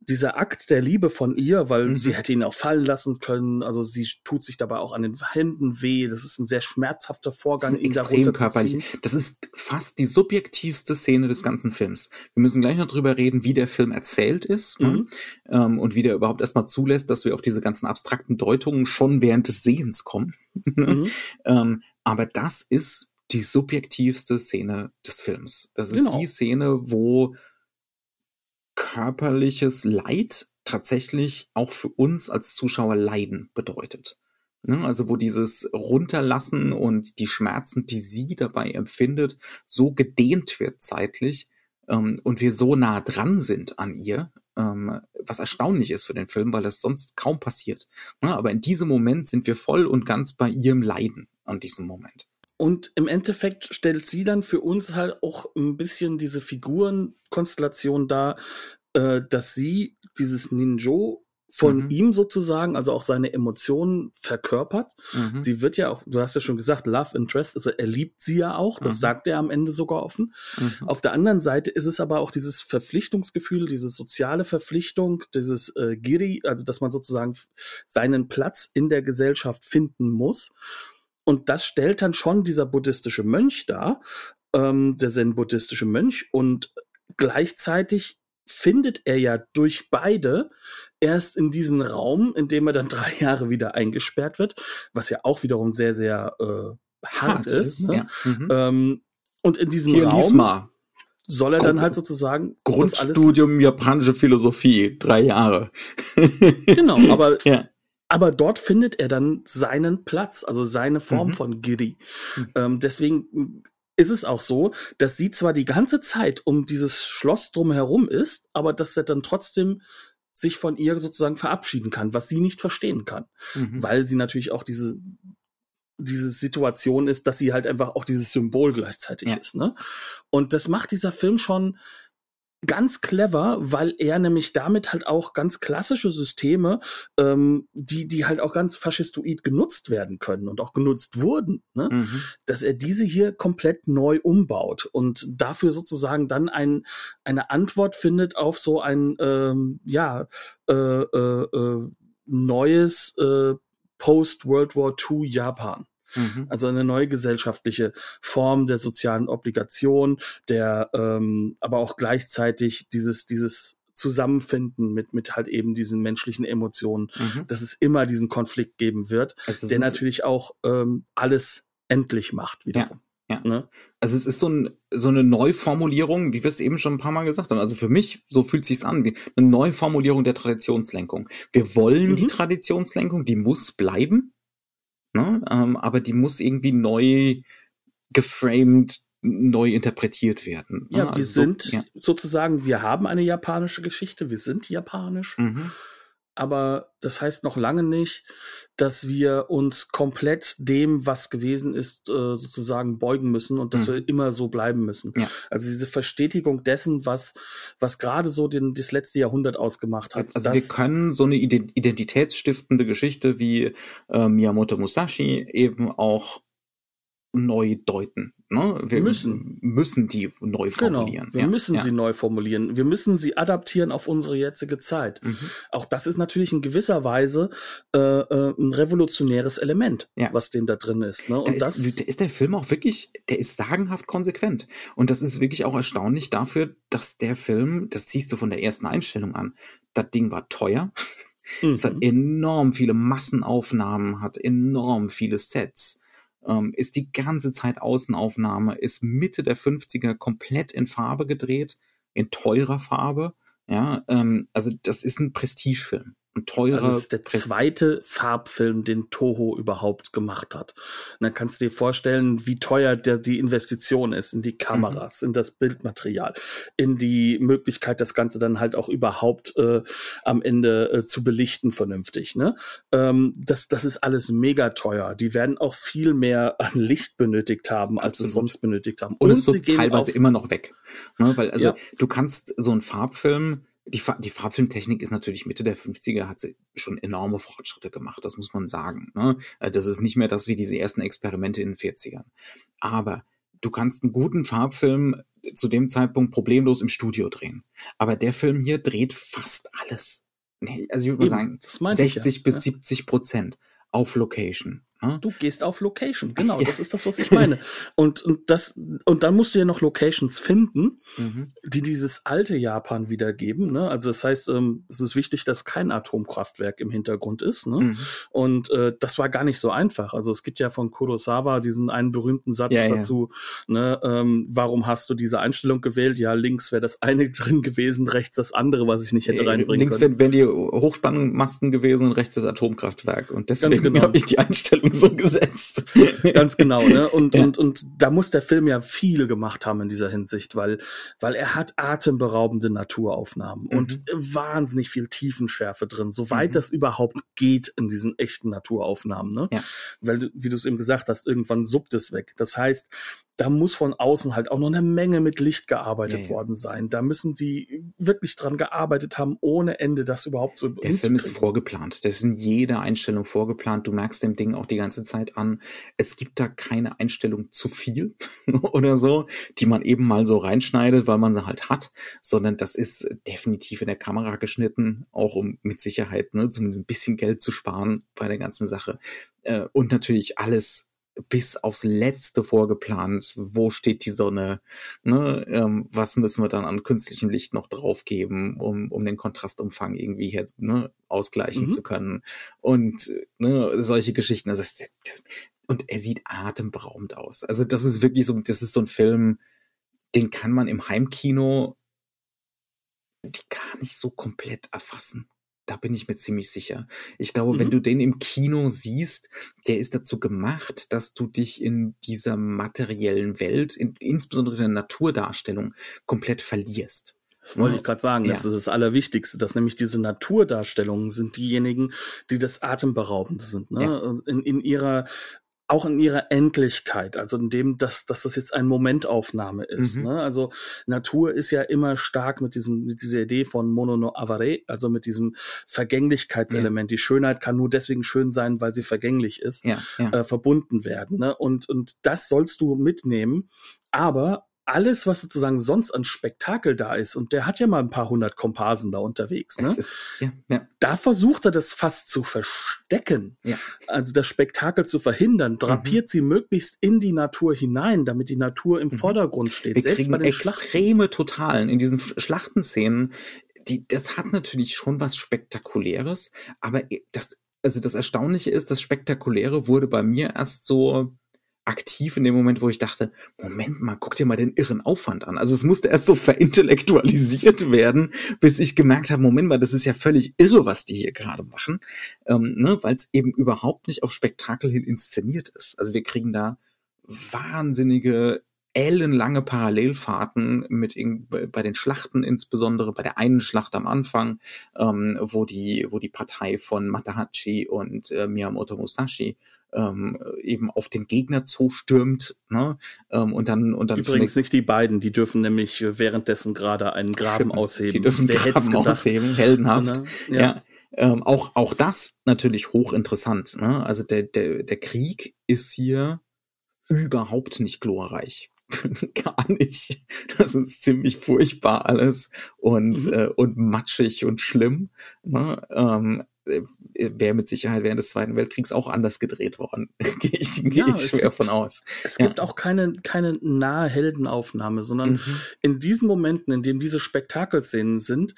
dieser Akt der Liebe von ihr, weil mhm. sie hätte ihn auch fallen lassen können. Also sie tut sich dabei auch an den Händen weh. Das ist ein sehr schmerzhafter Vorgang, das ihn extrem körperlich. Das ist fast die subjektivste Szene des ganzen Films. Wir müssen gleich noch drüber reden, wie der Film erzählt ist ne? mhm. ähm, und wie der überhaupt erstmal zulässt, dass wir auf diese ganzen abstrakten Deutungen schon während des Sehens kommen. [LAUGHS] Mhm. ähm, aber das ist die subjektivste Szene des Films. Das ist genau. die Szene, wo körperliches Leid tatsächlich auch für uns als Zuschauer Leiden bedeutet. Ne, also wo dieses Runterlassen und die Schmerzen, die sie dabei empfindet, so gedehnt wird zeitlich ähm, und wir so nah dran sind an ihr, ähm, was erstaunlich ist für den Film, weil das sonst kaum passiert. Ne, aber in diesem Moment sind wir voll und ganz bei ihrem Leiden an diesem Moment. Und im Endeffekt stellt sie dann für uns halt auch ein bisschen diese Figurenkonstellation dar, äh, dass sie dieses Ninjo von mhm. ihm sozusagen, also auch seine Emotionen verkörpert. Mhm. Sie wird ja auch, du hast ja schon gesagt, Love Interest, also er liebt sie ja auch, das mhm. sagt er am Ende sogar offen. Mhm. Auf der anderen Seite ist es aber auch dieses Verpflichtungsgefühl, diese soziale Verpflichtung, dieses äh, Giri, also dass man sozusagen seinen Platz in der Gesellschaft finden muss. Und das stellt dann schon dieser buddhistische Mönch dar, ähm, der zen-buddhistische Mönch. Und gleichzeitig findet er ja durch beide erst in diesen Raum, in dem er dann [LAUGHS] drei Jahre wieder eingesperrt wird, was ja auch wiederum sehr, sehr äh, hart, hart ist. ist ne? ja. mhm. ähm, und in diesem Hier Raum soll er dann halt sozusagen Grundstudium japanische Philosophie, drei Jahre. genau, [LAUGHS] aber ja. Aber dort findet er dann seinen Platz, also seine Form mhm. von Giri. Mhm. Ähm, deswegen ist es auch so, dass sie zwar die ganze Zeit um dieses Schloss drumherum ist, aber dass er dann trotzdem sich von ihr sozusagen verabschieden kann, was sie nicht verstehen kann, mhm. weil sie natürlich auch diese diese Situation ist, dass sie halt einfach auch dieses Symbol gleichzeitig ja. ist. Ne? Und das macht dieser Film schon ganz clever, weil er nämlich damit halt auch ganz klassische Systeme, ähm, die, die halt auch ganz faschistoid genutzt werden können und auch genutzt wurden, ne? Mhm. dass er diese hier komplett neu umbaut und dafür sozusagen dann ein, eine Antwort findet auf so ein, ähm, ja, äh, äh, äh, neues äh, Post-World War II Japan. Mhm. Also eine neue gesellschaftliche Form der sozialen Obligation, der ähm, aber auch gleichzeitig dieses, dieses Zusammenfinden mit, mit halt eben diesen menschlichen Emotionen, mhm. dass es immer diesen Konflikt geben wird, also der natürlich auch ähm, alles endlich macht wiederum. Ja. ja. Ne? Also es ist so, ein, so eine Neuformulierung, wie wir es eben schon ein paar Mal gesagt haben. Also für mich, so fühlt sich's an, wie eine Neuformulierung der Traditionslenkung. Wir wollen mhm. die Traditionslenkung, die muss bleiben. Ne? Ähm, aber die muss irgendwie neu geframed, neu interpretiert werden. Ne? Ja, wir also, sind ja. sozusagen, wir haben eine japanische Geschichte, wir sind japanisch. Mhm aber das heißt noch lange nicht, dass wir uns komplett dem, was gewesen ist, äh, sozusagen beugen müssen und dass mhm. wir immer so bleiben müssen. Ja. Also diese Verstetigung dessen, was, was gerade so den, das letzte Jahrhundert ausgemacht hat. Also wir können so eine identitätsstiftende Geschichte wie äh, Miyamoto Musashi eben auch neu deuten. Ne? Wir müssen. müssen die neu genau. formulieren. Genau. Wir ja? müssen ja. sie neu formulieren. Wir müssen sie adaptieren auf unsere jetzige Zeit. Mhm. Auch das ist natürlich in gewisser Weise äh, äh, ein revolutionäres Element, ja. was dem da drin ist. Ne? Und da das ist, ist der Film auch wirklich, der ist sagenhaft konsequent. Und das ist wirklich auch erstaunlich dafür, dass der Film, das siehst du von der ersten Einstellung an, das Ding war teuer. Mhm. [LAUGHS] Es hat mhm. enorm viele Massenaufnahmen, hat enorm viele Sets ähm, ist die ganze Zeit Außenaufnahme, ist Mitte der 50er komplett in Farbe gedreht, in teurer Farbe. Ja, ähm, also das ist ein Prestigefilm ein teurer. Also das ist der zweite Farbfilm, den Toho überhaupt gemacht hat. Und dann kannst du dir vorstellen, wie teuer der, die Investition ist in die Kameras, mhm. in das Bildmaterial, in die Möglichkeit, das Ganze dann halt auch überhaupt äh, am Ende äh, zu belichten vernünftig. Ne? Ähm, das, das ist alles mega teuer. Die werden auch viel mehr an Licht benötigt haben, als Absolut. sie sonst benötigt haben. Und, Und es so teilweise immer noch weg. Ne? Weil also ja. du kannst so einen Farbfilm die, die Farbfilmtechnik ist natürlich Mitte der 50er, hat sie schon enorme Fortschritte gemacht, das muss man sagen. Ne? Äh, das ist nicht mehr das wie diese ersten Experimente in den 40ern. Aber du kannst einen guten Farbfilm zu dem Zeitpunkt problemlos im Studio drehen. Aber der Film hier dreht fast alles. Also ich würde mal sagen, 60 ja. bis ja. 70 Prozent auf Location. Ne? Du gehst auf Location, genau, ja. das ist das, was ich meine. [LAUGHS] und, und, das, und dann musst du ja noch Locations finden, mhm. die dieses alte Japan wiedergeben. Ne? Also das heißt, ähm, es ist wichtig, dass kein Atomkraftwerk im Hintergrund ist. Ne? Mhm. Und äh, das war gar nicht so einfach. Also es gibt ja von Kurosawa diesen einen berühmten Satz ja, dazu, ja. Ne, ähm, warum hast du diese Einstellung gewählt? Ja, links wäre das eine [LAUGHS] drin gewesen, rechts das andere, was ich nicht hätte äh, reinbringen links können. Links wären die Hochspannungsmasten gewesen und rechts das Atomkraftwerk. Und deswegen genau. [LAUGHS] habe ich die Einstellung [LAUGHS] so gesetzt. Ganz genau, ne? [LAUGHS] Und, ja. und, und da muss der Film ja viel gemacht haben in dieser Hinsicht, weil, weil er hat atemberaubende Naturaufnahmen mhm. und wahnsinnig viel Tiefenschärfe drin, soweit mhm. das überhaupt geht in diesen echten Naturaufnahmen, ne? Ja. Weil, wie du es eben gesagt hast, irgendwann suppt es weg. Das heißt, da muss von außen halt auch noch eine Menge mit Licht gearbeitet ja, ja. worden sein. Da müssen die wirklich dran gearbeitet haben, ohne Ende das überhaupt zu Der Film ist vorgeplant. Das ist in jeder Einstellung vorgeplant. Du merkst dem Ding auch die ganze Zeit an. Es gibt da keine Einstellung zu viel [LAUGHS] oder so, die man eben mal so reinschneidet, weil man sie halt hat, sondern das ist definitiv in der Kamera geschnitten, auch um mit Sicherheit, ne, zumindest ein bisschen Geld zu sparen bei der ganzen Sache. Äh, und natürlich alles bis aufs Letzte vorgeplant. Wo steht die Sonne? Ne? Ähm, was müssen wir dann an künstlichem Licht noch draufgeben, um, um den Kontrastumfang irgendwie hier ne, ausgleichen mhm. zu können? Und ne, solche Geschichten. Also das, das, und er sieht atemberaubend aus. Also das ist wirklich so, das ist so ein Film, den kann man im Heimkino gar nicht so komplett erfassen. Da bin ich mir ziemlich sicher. Ich glaube, mhm. wenn du den im Kino siehst, der ist dazu gemacht, dass du dich in dieser materiellen Welt, in, insbesondere in der Naturdarstellung, komplett verlierst. Das wollte ich gerade sagen, ja. das ist das Allerwichtigste, dass nämlich diese Naturdarstellungen sind diejenigen, die das atemberaubend sind. Ne? Ja. In, in ihrer auch in ihrer Endlichkeit, also in dem, dass, dass das jetzt eine Momentaufnahme ist. Mhm. Ne? Also Natur ist ja immer stark mit diesem, mit dieser Idee von Mono no avare, also mit diesem Vergänglichkeitselement. Ja. Die Schönheit kann nur deswegen schön sein, weil sie vergänglich ist, ja, ja. Äh, verbunden werden. Ne? Und, und das sollst du mitnehmen, aber alles, was sozusagen sonst an Spektakel da ist, und der hat ja mal ein paar hundert Komparsen da unterwegs, ne? Ist, ja, ja. da versucht er das fast zu verstecken, ja. also das Spektakel zu verhindern, drapiert mhm. sie möglichst in die Natur hinein, damit die Natur im mhm. Vordergrund steht. Wir Selbst kriegen bei den extreme Totalen in diesen Schlachtenszenen. Die, das hat natürlich schon was Spektakuläres, aber das, also das Erstaunliche ist, das Spektakuläre wurde bei mir erst so aktiv in dem Moment, wo ich dachte, Moment mal, guck dir mal den irren Aufwand an. Also es musste erst so [LAUGHS] verintellektualisiert werden, bis ich gemerkt habe, Moment mal, das ist ja völlig irre, was die hier gerade machen, ähm, ne, weil es eben überhaupt nicht auf Spektakel hin inszeniert ist. Also wir kriegen da wahnsinnige ellenlange Parallelfahrten mit bei den Schlachten insbesondere bei der einen Schlacht am Anfang, ähm, wo die wo die Partei von Matahachi und äh, Miyamoto Musashi ähm, eben auf den Gegner zustürmt. Ne? Ähm, und dann, und dann Übrigens nicht die beiden, die dürfen nämlich währenddessen gerade einen Graben Stimmt, ausheben. Die dürfen Wer Graben ausheben, heldenhaft. Ja. ja. Ähm, auch, auch das natürlich hochinteressant. Ne? Also der, der, der Krieg ist hier überhaupt nicht glorreich. [LAUGHS] Gar nicht. Das ist ziemlich furchtbar alles und, mhm. äh, und matschig und schlimm. Ne? Ähm, äh, wäre mit Sicherheit während des Zweiten Weltkriegs auch anders gedreht worden. [LAUGHS] Gehe ich, geh ja, ich schwer gibt, von aus. Es ja. gibt auch keine, keine nahe Heldenaufnahme, sondern mhm. in diesen Momenten, in denen diese Spektakelszenen sind,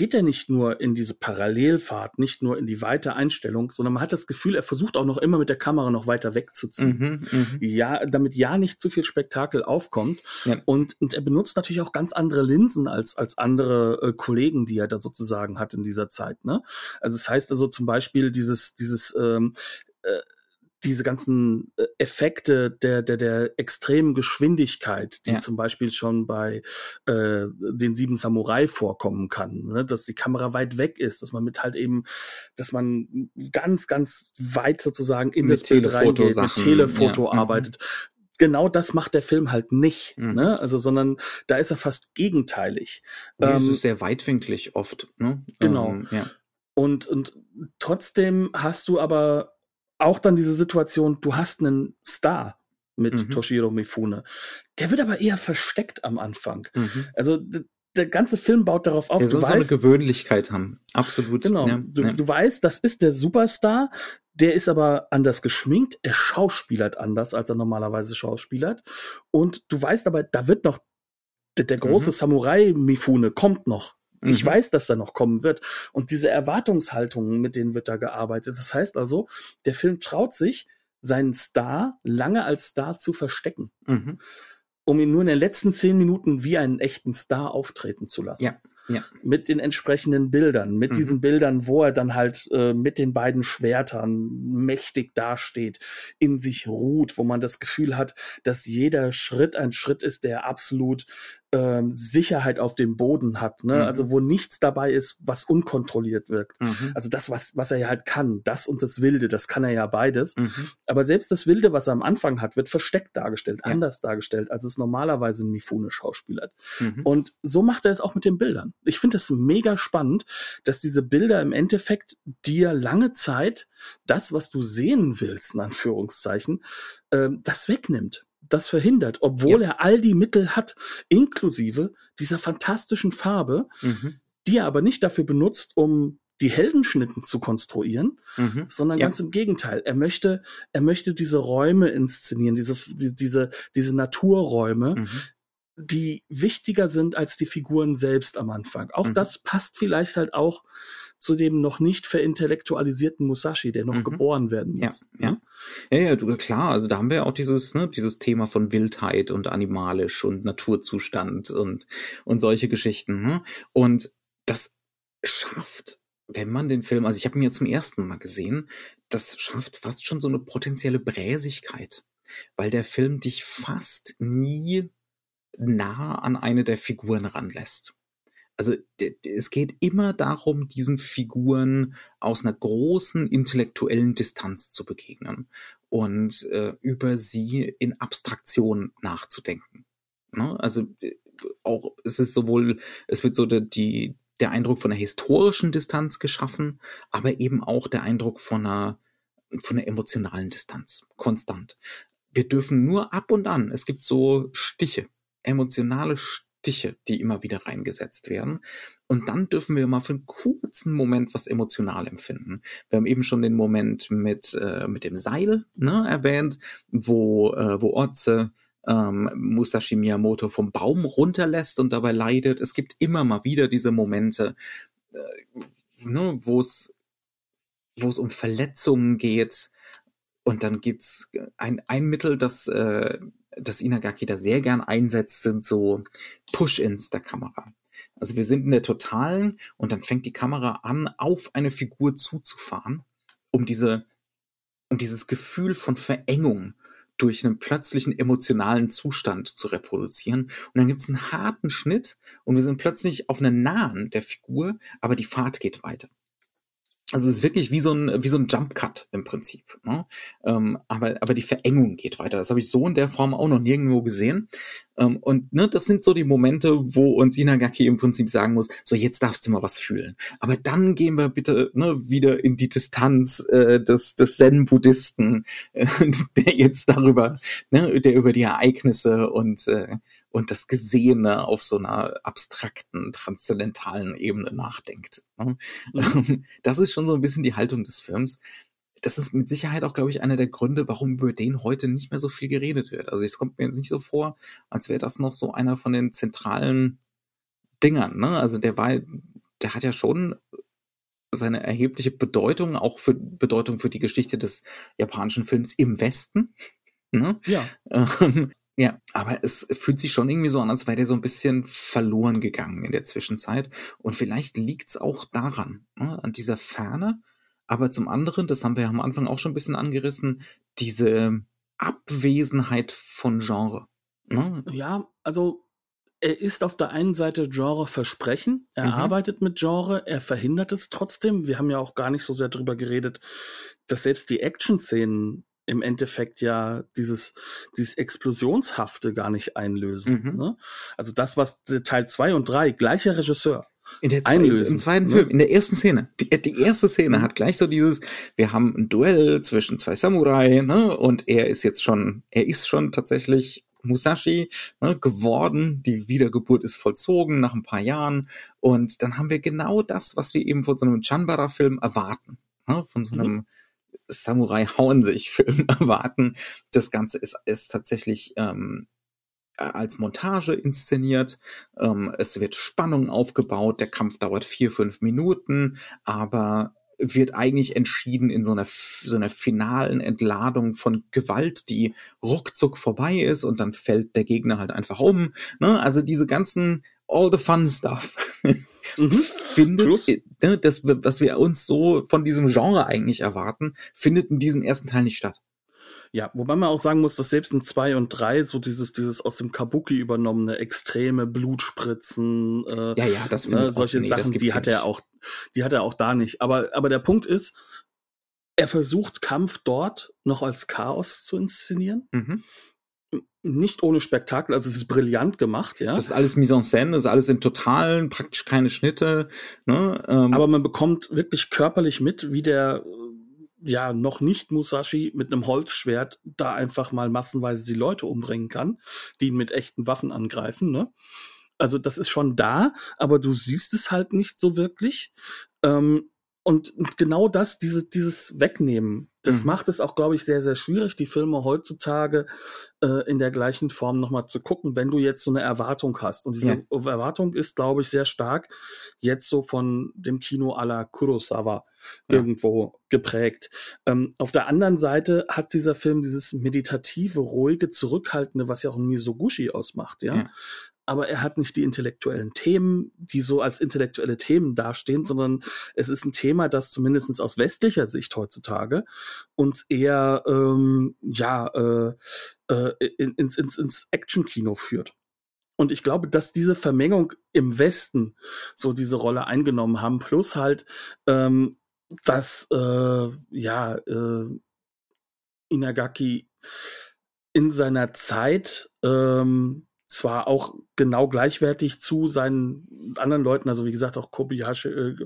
geht er nicht nur in diese Parallelfahrt, nicht nur in die weite Einstellung, sondern man hat das Gefühl, er versucht auch noch immer mit der Kamera noch weiter wegzuziehen. Mhm, mh. Ja, damit ja nicht zu viel Spektakel aufkommt. Ja. Und, und er benutzt natürlich auch ganz andere Linsen als, als andere äh, Kollegen, die er da sozusagen hat in dieser Zeit. Ne? Also das heißt also zum Beispiel dieses, dieses ähm, äh, diese ganzen äh, Effekte der, der, der extremen Geschwindigkeit, die ja. zum Beispiel schon bei äh, den sieben Samurai vorkommen kann, ne? dass die Kamera weit weg ist, dass man mit halt eben, dass man ganz, ganz weit sozusagen in mit das Bild reingeht, mit Telefoto ja. Mhm. arbeitet. Mhm. Genau das macht der Film halt nicht, mhm. ne? Also, sondern da ist er fast gegenteilig. Nee, ähm, es ist sehr weitwinklig oft, ne? Genau. Ähm, ja. Und, und trotzdem hast du aber auch dann diese Situation, du hast einen Star mit mhm. Toshiro Mifune. Der wird aber eher versteckt am Anfang. Mhm. Also der ganze Film baut darauf auf. Der soll weißt, so eine Gewöhnlichkeit haben. Absolut. Genau. Ja, du, ja. du weißt, das ist der Superstar. Der ist aber anders geschminkt. Er schauspielert anders, als er normalerweise schauspielert. Und du weißt aber, da wird noch der, der große mhm. Samurai Mifune kommt noch. Ich mhm. weiß, dass da noch kommen wird. Und diese Erwartungshaltungen, mit denen wird da gearbeitet. Das heißt also, der Film traut sich, seinen Star lange als Star zu verstecken. Mhm. Um ihn nur in den letzten zehn Minuten wie einen echten Star auftreten zu lassen. Ja. Ja. Mit den entsprechenden Bildern, mit mhm. diesen Bildern, wo er dann halt äh, mit den beiden Schwertern mächtig dasteht, in sich ruht, wo man das Gefühl hat, dass jeder Schritt ein Schritt ist, der absolut ähm, Sicherheit auf dem Boden hat, ne? Mhm. Also wo nichts dabei ist, was unkontrolliert wirkt. Mhm. Also das, was, was er ja halt kann, das und das Wilde, das kann er ja beides. Mhm. Aber selbst das Wilde, was er am Anfang hat, wird versteckt dargestellt, ja. anders dargestellt, als es normalerweise ein Mifune-Schauspieler hat. Mhm. Und so macht er es auch mit den Bildern. Ich finde es mega spannend, dass diese Bilder im Endeffekt dir lange Zeit das, was du sehen willst, in Anführungszeichen, äh, das wegnimmt das verhindert, obwohl ja. er all die Mittel hat, inklusive dieser fantastischen Farbe, mhm. die er aber nicht dafür benutzt, um die Heldenschnitten zu konstruieren, mhm. sondern ja. ganz im Gegenteil. Er möchte, er möchte diese Räume inszenieren, diese, die, diese, diese Naturräume, mhm. die wichtiger sind als die Figuren selbst am Anfang. Auch mhm. das passt vielleicht halt auch zu dem noch nicht verintellektualisierten Musashi, der noch mhm. geboren werden muss. Ja, ja. Ja, ja, du, klar, also da haben wir ja auch dieses, ne, dieses Thema von Wildheit und animalisch und Naturzustand und, und solche Geschichten. Ne? Und das schafft, wenn man den Film, also ich habe ihn ja zum ersten Mal gesehen, das schafft fast schon so eine potenzielle Bräsigkeit, weil der Film dich fast nie nah an eine der Figuren ranlässt also es geht immer darum, diesen Figuren aus einer großen intellektuellen Distanz zu begegnen und äh, über sie in Abstraktion nachzudenken. Ne? Also auch es ist sowohl, es wird so der, die, der Eindruck von einer historischen Distanz geschaffen, aber eben auch der Eindruck von einer, von einer emotionalen Distanz, konstant. Wir dürfen nur ab und an, es gibt so Stiche, emotionale Stiche, Stiche, die immer wieder reingesetzt werden. Und dann dürfen wir mal für einen kurzen Moment was emotional empfinden. Wir haben eben schon den Moment mit, äh, mit dem Seil ne, erwähnt, wo, äh, wo Otze ähm, Musashi Miyamoto vom Baum runterlässt und dabei leidet. Es gibt immer mal wieder diese Momente, äh, ne, wo es wo es um Verletzungen geht. Und dann gibt's ein, ein Mittel, das äh, das Inagaki da sehr gern einsetzt, sind so Push-ins der Kamera. Also wir sind in der Totalen und dann fängt die Kamera an, auf eine Figur zuzufahren, um diese, um dieses Gefühl von Verengung durch einen plötzlichen emotionalen Zustand zu reproduzieren. Und dann gibt es einen harten Schnitt und wir sind plötzlich auf einer Nahen der Figur, aber die Fahrt geht weiter. Also es ist wirklich wie so ein, wie so ein Jump Cut im Prinzip. Ne? Ähm, aber, aber die Verengung geht weiter. Das habe ich so in der Form auch noch nirgendwo gesehen. Ähm, und ne, das sind so die Momente, wo uns Inagaki im Prinzip sagen muss, so jetzt darfst du mal was fühlen. Aber dann gehen wir bitte ne, wieder in die Distanz äh, des, des Zen-Buddhisten, äh, [LAUGHS] der jetzt darüber, ne, der über die Ereignisse und äh, und das Gesehene auf so einer abstrakten, transzendentalen Ebene nachdenkt. Ne? Mhm. Das ist schon so ein bisschen die Haltung des Films. Das ist mit Sicherheit auch, glaube ich, einer der Gründe, warum über den heute nicht mehr so viel geredet wird. Also es kommt mir jetzt nicht so vor, als wäre das noch so einer von den zentralen Dingern. Ne? Also der war, der hat ja schon seine erhebliche Bedeutung, auch für Bedeutung für die Geschichte des japanischen Films im Westen. Ne? Ja. Ähm, ja, aber es fühlt sich schon irgendwie so an, als wäre der so ein bisschen verloren gegangen in der Zwischenzeit. Und vielleicht liegt's auch daran, ne, an dieser Ferne. Aber zum anderen, das haben wir ja am Anfang auch schon ein bisschen angerissen, diese Abwesenheit von Genre. Ne? Ja, also er ist auf der einen Seite Genre Versprechen, er mhm. arbeitet mit Genre, er verhindert es trotzdem. Wir haben ja auch gar nicht so sehr drüber geredet, dass selbst die Action-Szenen im Endeffekt ja dieses, dieses Explosionshafte gar nicht einlösen. Mhm. Ne? Also das, was Teil 2 und 3, gleicher Regisseur, in der einlösen. Im zweiten ne? Film, in der ersten Szene. Die, die erste Szene mhm. hat gleich so dieses, wir haben ein Duell zwischen zwei Samurai, ne? Und er ist jetzt schon, er ist schon tatsächlich Musashi ne, geworden. Die Wiedergeburt ist vollzogen nach ein paar Jahren. Und dann haben wir genau das, was wir eben von so einem Chanbara-Film erwarten. Ne? Von so einem mhm. Samurai hauen sich Film [LAUGHS] erwarten. Das Ganze ist, ist tatsächlich ähm, als Montage inszeniert. Ähm, es wird Spannung aufgebaut. Der Kampf dauert vier, fünf Minuten, aber wird eigentlich entschieden in so einer, so einer finalen Entladung von Gewalt, die ruckzuck vorbei ist und dann fällt der Gegner halt einfach um. Ne? Also diese ganzen all the fun stuff mhm. [LAUGHS] findet, ne, das, was wir uns so von diesem Genre eigentlich erwarten, findet in diesem ersten Teil nicht statt. Ja, wobei man auch sagen muss, dass selbst in zwei und drei so dieses, dieses aus dem Kabuki übernommene extreme Blutspritzen, äh, ja, ja, das ne, solche nee, Sachen, die hat er auch, die hat er auch da nicht. Aber, aber der Punkt ist, er versucht Kampf dort noch als Chaos zu inszenieren. Mhm nicht ohne Spektakel, also es ist brillant gemacht, ja. Das ist alles Mise en scène, das ist alles in Totalen, praktisch keine Schnitte. Ne? Ähm. Aber man bekommt wirklich körperlich mit, wie der ja noch nicht Musashi mit einem Holzschwert da einfach mal massenweise die Leute umbringen kann, die ihn mit echten Waffen angreifen. Ne? Also das ist schon da, aber du siehst es halt nicht so wirklich. Ähm, und genau das, diese, dieses Wegnehmen, das mhm. macht es auch, glaube ich, sehr, sehr schwierig, die Filme heutzutage äh, in der gleichen Form nochmal zu gucken, wenn du jetzt so eine Erwartung hast. Und diese ja. Erwartung ist, glaube ich, sehr stark jetzt so von dem Kino à la Kurosawa ja. irgendwo geprägt. Ähm, auf der anderen Seite hat dieser Film dieses meditative, ruhige, zurückhaltende, was ja auch ein Misoguchi ausmacht, ja. ja aber er hat nicht die intellektuellen Themen, die so als intellektuelle Themen dastehen, sondern es ist ein Thema, das zumindest aus westlicher Sicht heutzutage uns eher ähm, ja äh, äh, ins, ins, ins Action-Kino führt. Und ich glaube, dass diese Vermengung im Westen so diese Rolle eingenommen haben, plus halt, ähm, dass äh, ja äh, Inagaki in seiner Zeit ähm, zwar auch genau gleichwertig zu seinen anderen Leuten, also wie gesagt auch Kobayashi, äh, äh,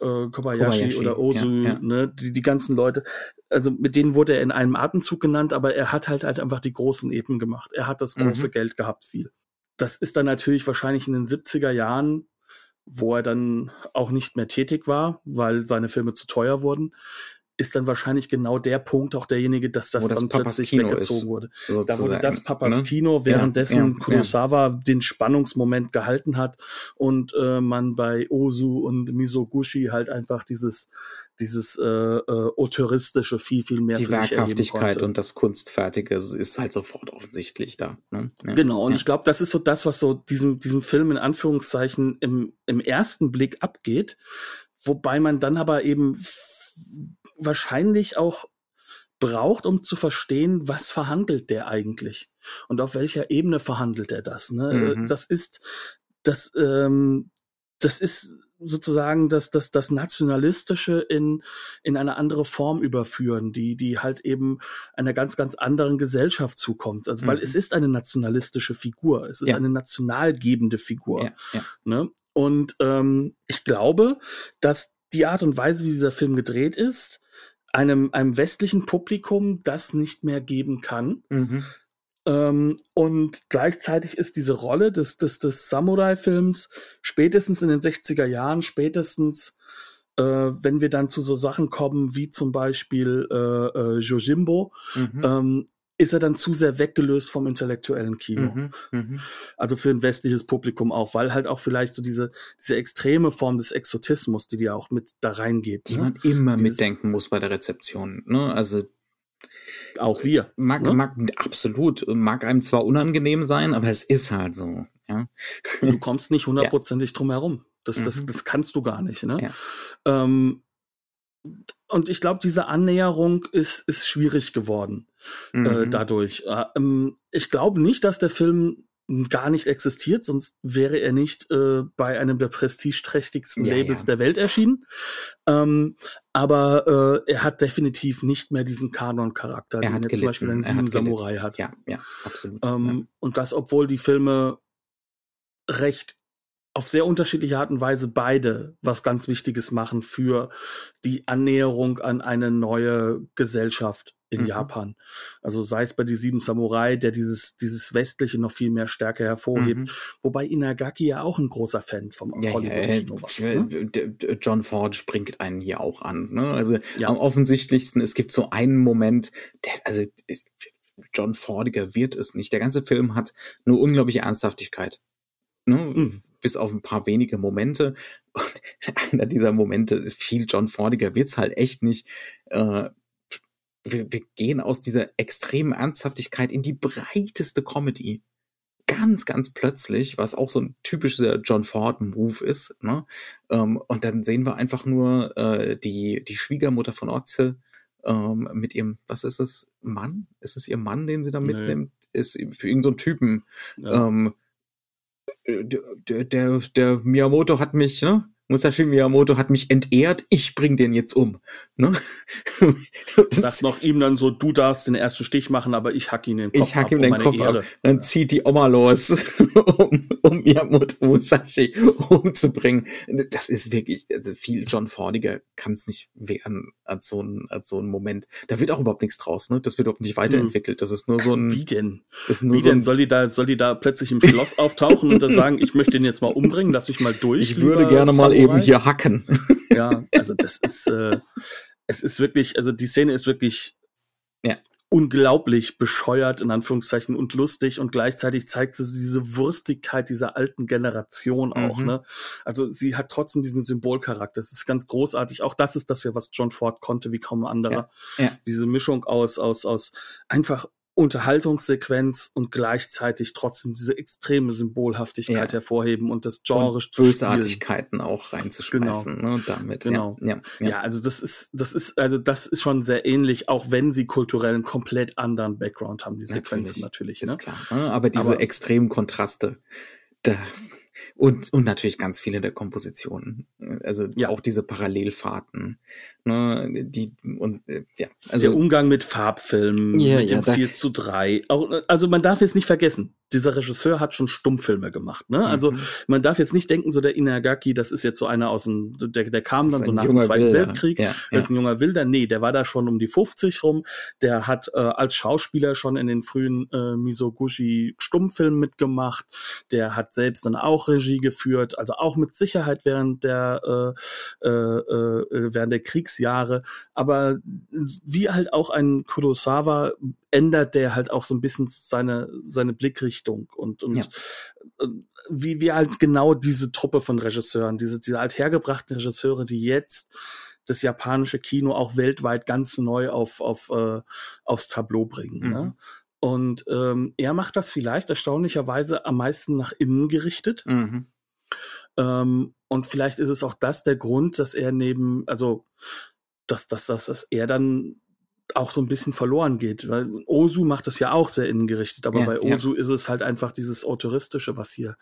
Kobayashi, Kobayashi oder Ozu, ja, ja. ne, die, die ganzen Leute, also mit denen wurde er in einem Atemzug genannt, aber er hat halt halt einfach die großen Eben gemacht. Er hat das große mhm. Geld gehabt, viel. Das ist dann natürlich wahrscheinlich in den 70er Jahren, wo er dann auch nicht mehr tätig war, weil seine Filme zu teuer wurden, ist dann wahrscheinlich genau der Punkt auch derjenige, dass das, das dann Papas plötzlich Kino weggezogen ist, wurde. Sozusagen. Da wurde das Papas ne? Kino, währenddessen ja, Kurosawa ja. den Spannungsmoment gehalten hat und äh, man bei Ozu und Misoguchi halt einfach dieses dieses äh, äh, autoristische viel viel mehr die Werkhaftigkeit und das kunstfertige ist halt sofort offensichtlich da ne? ja. genau und ja. ich glaube das ist so das was so diesem diesem Film in Anführungszeichen im im ersten Blick abgeht wobei man dann aber eben wahrscheinlich auch braucht, um zu verstehen, was verhandelt der eigentlich und auf welcher Ebene verhandelt er das. Ne? Mhm. Das ist das ähm, das ist sozusagen das, das, das Nationalistische in, in eine andere Form überführen, die, die halt eben einer ganz, ganz anderen Gesellschaft zukommt. Also, weil Mhm. es ist eine nationalistische Figur. Es ist Ja. eine nationalgebende Figur. Ja, ja. Ne? Und ähm, ich glaube, dass die Art und Weise, wie dieser Film gedreht ist, einem, einem westlichen Publikum das nicht mehr geben kann. Mhm. Ähm, und gleichzeitig ist diese Rolle des, des, des Samurai-Films spätestens in den 60er Jahren, spätestens äh, wenn wir dann zu so Sachen kommen wie zum Beispiel äh, äh, Jojimbo, Mhm. ähm, ist er dann zu sehr weggelöst vom intellektuellen Kino. Mhm. Mhm. Also für ein westliches Publikum auch, weil halt auch vielleicht so diese, diese extreme Form des Exotismus, die die auch mit da reingeht. Die ne? man immer Dieses- mitdenken muss bei der Rezeption. Ne? Also Auch wir. mag, ne? mag absolut, mag einem zwar unangenehm sein, aber es ist halt so. Ja. Du kommst nicht [LAUGHS] hundertprozentig drum herum. Das, das, Mhm. das kannst du gar nicht. Ne? Ja. Ähm, und ich glaube, diese Annäherung ist, ist schwierig geworden äh, Mhm. dadurch. Äh, ähm, ich glaube nicht, dass der Film gar nicht existiert, sonst wäre er nicht äh, bei einem der prestigeträchtigsten Ja, Labels ja. der Welt erschienen. Ähm, aber äh, er hat definitiv nicht mehr diesen Kanon-Charakter, Er den er zum Beispiel in Sieben hat. Samurai hat. ja, ja, absolut. Ähm, Und das, obwohl die Filme recht auf sehr unterschiedliche Art und Weise beide was ganz Wichtiges machen für die Annäherung an eine neue Gesellschaft in Mhm. Japan. Also sei es bei die Sieben Samurai, der dieses, dieses Westliche noch viel mehr stärker hervorhebt. Mhm. Wobei Inagaki ja auch ein großer Fan vom Ja, ja, Hollywood-Kino war. ne? äh, d- John Ford springt einen hier auch an. Ne? Also Ja. am offensichtlichsten, es gibt so einen Moment, der, also John Fordiger wird es nicht. Der ganze Film hat eine unglaubliche Ernsthaftigkeit. Ne? Mhm. Bis auf ein paar wenige Momente. Und [LAUGHS] einer dieser Momente ist viel John Fordiger wird's halt echt nicht. Äh, wir, wir gehen aus dieser extremen Ernsthaftigkeit in die breiteste Comedy. Ganz, ganz plötzlich, was auch so ein typischer John Ford-Move ist. Ne? Ähm, und dann sehen wir einfach nur äh, die, die Schwiegermutter von Otze ähm, mit ihrem, was ist es, Mann? Ist es ihr Mann, den sie da Nee. mitnimmt? Ist irgendein so ein Typen. Ja. Ähm, äh, der, der, der Miyamoto hat mich, ne? Musashi Miyamoto hat mich entehrt, ich bring den jetzt um. Ne? [LAUGHS] Sagt noch ihm dann so, du darfst den ersten Stich machen, aber ich hack ihn den Kopf ich hack ab, ihm um den meine Kopf Ehre. ab. Dann zieht die Oma los, [LAUGHS] um, um Miyamoto Musashi umzubringen. Das ist wirklich, also viel John Fordiger kann es nicht werden als so, ein, als so ein Moment. Da wird auch überhaupt nichts draus, ne? Das wird überhaupt nicht weiterentwickelt. Das ist nur so ein, Wie denn? ist nur Wie so denn? Soll die da, soll die da plötzlich im Schloss auftauchen und dann sagen, ich möchte ihn jetzt mal umbringen, lass mich mal durch. ich würde gerne mal? Eben hier hacken. [LAUGHS] Ja, also das ist, äh, es ist wirklich, also die Szene ist wirklich Ja. unglaublich bescheuert, in Anführungszeichen, und lustig und gleichzeitig zeigt sie diese Wurstigkeit dieser alten Generation auch, Mhm. ne? Also sie hat trotzdem diesen Symbolcharakter. Es ist ganz großartig. Auch das ist das ja, was John Ford konnte, wie kaum ein anderer. Ja, ja. Diese Mischung aus, aus, aus einfach Unterhaltungssequenz und gleichzeitig trotzdem diese extreme Symbolhaftigkeit Ja. hervorheben und das Genre und zu spielen. Bösartigkeiten auch reinzuschmeißen, ne, damit. Genau. Ja, ja, Ja. also das ist, das ist, also das ist schon sehr ähnlich, auch wenn sie kulturell einen komplett anderen Background haben, die Sequenzen natürlich. ist ne? klar. Ne? Aber diese Aber- extremen Kontraste, da, und, und natürlich ganz viele der Kompositionen. Also Ja. auch diese Parallelfahrten, ne, die, und, äh, ja, also. der Umgang mit Farbfilmen, Ja, mit ja, dem da- 4 zu 3. Auch, also man darf jetzt nicht vergessen, dieser Regisseur hat schon Stummfilme gemacht. Ne? Also Mhm. man darf jetzt nicht denken, so der Inagaki, das ist jetzt so einer aus dem, der, der kam dann so nach dem Zweiten Wilder. Weltkrieg. Ja, Das ja. ist ein junger Wilder. Nee, der war da schon um die 50 rum. Der hat äh, als Schauspieler schon in den frühen äh, Misoguchi Stummfilmen mitgemacht. Der hat selbst dann auch Regie geführt, also auch mit Sicherheit während der äh, äh, äh, während der Kriegsjahre. Aber wie halt auch ein Kurosawa ändert der halt auch so ein bisschen seine seine Blickrichtung und und Ja. äh, wie wie halt genau diese Truppe von Regisseuren, diese diese althergebrachten Regisseure, die jetzt das japanische Kino auch weltweit ganz neu auf auf äh, aufs Tableau bringen. Mhm. Ne? Und ähm, er macht das vielleicht erstaunlicherweise am meisten nach innen gerichtet. Mhm. Ähm, und vielleicht ist es auch das der Grund, dass er neben, also dass, dass, dass, dass er dann auch so ein bisschen verloren geht. Weil Osu macht das ja auch sehr innengerichtet, aber Ja, bei ja. Osu ist es halt einfach dieses Autoristische, was hier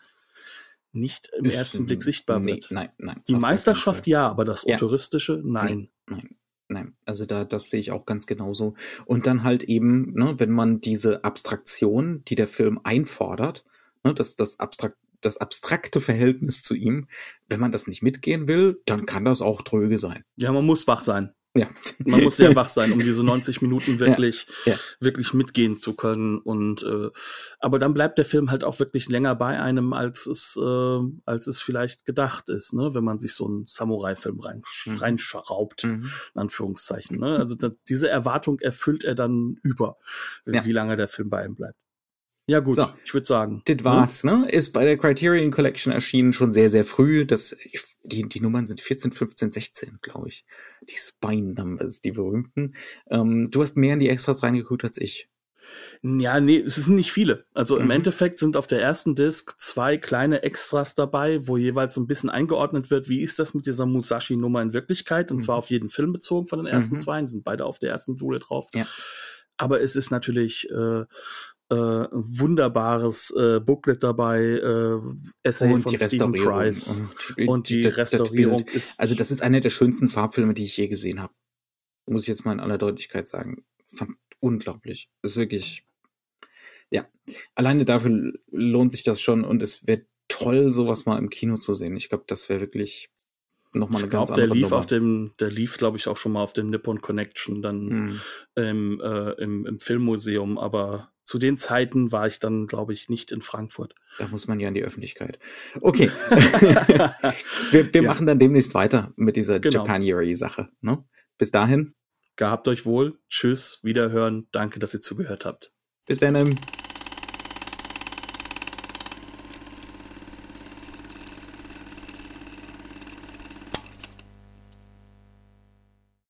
nicht im ist, ersten Blick sichtbar nee, wird. Nein, nein. Die Meisterschaft ja, aber das ja. Touristische, nein. Nein, nein. Nein, also da, das sehe ich auch ganz genauso. Und dann halt eben, ne, wenn man diese Abstraktion, die der Film einfordert, ne, das, das abstrakt, das abstrakte Verhältnis zu ihm, wenn man das nicht mitgehen will, dann kann das auch tröge sein. Ja, man muss wach sein. Ja. Man muss sehr [LAUGHS] wach sein, um diese 90 Minuten wirklich, ja, ja. wirklich mitgehen zu können. Und äh, aber dann bleibt der Film halt auch wirklich länger bei einem, als es, äh, als es vielleicht gedacht ist, ne? wenn man sich so einen Samurai-Film rein, mhm. reinschraubt, mhm. in Anführungszeichen. Ne? Also da, diese Erwartung erfüllt er dann über, ja. wie lange der Film bei ihm bleibt. Ja gut, so, ich würde sagen. Das war's, ne? ne? Ist bei der Criterion Collection erschienen schon sehr, sehr früh. Das, die, die Nummern sind 14, 15, 16, glaube ich. Die Spine Numbers, die berühmten. Ähm, du hast mehr in die Extras reingeguckt als ich. Ja, nee, es sind nicht viele. Also mhm. im Endeffekt sind auf der ersten Disc zwei kleine Extras dabei, wo jeweils so ein bisschen eingeordnet wird, wie ist das mit dieser Musashi-Nummer in Wirklichkeit? Und mhm. zwar auf jeden Film bezogen von den ersten mhm. zwei. Die sind beide auf der ersten Blu drauf. Ja. Aber es ist natürlich äh, äh, wunderbares äh, Booklet dabei, äh, Essay und von die Stephen Price und, und die, die Restaurierung das ist also das ist einer der schönsten Farbfilme, die ich je gesehen habe. Muss ich jetzt mal in aller Deutlichkeit sagen. Fand unglaublich. Ist wirklich ja, alleine dafür lohnt sich das schon und es wäre toll, sowas mal im Kino zu sehen. Ich glaube, das wäre wirklich nochmal eine ganz andere der lief Nummer. auf dem, der lief, glaube ich, auch schon mal auf dem Nippon Connection dann hm. im, äh, im, im Filmmuseum, aber zu den Zeiten war ich dann, glaube ich, nicht in Frankfurt. Da muss man ja in die Öffentlichkeit. Okay. [LAUGHS] wir wir ja. machen dann demnächst weiter mit dieser genau. Japanuary-Sache. Ne? Bis dahin. Gehabt euch wohl. Tschüss, wiederhören. Danke, dass ihr zugehört habt. Bis dann.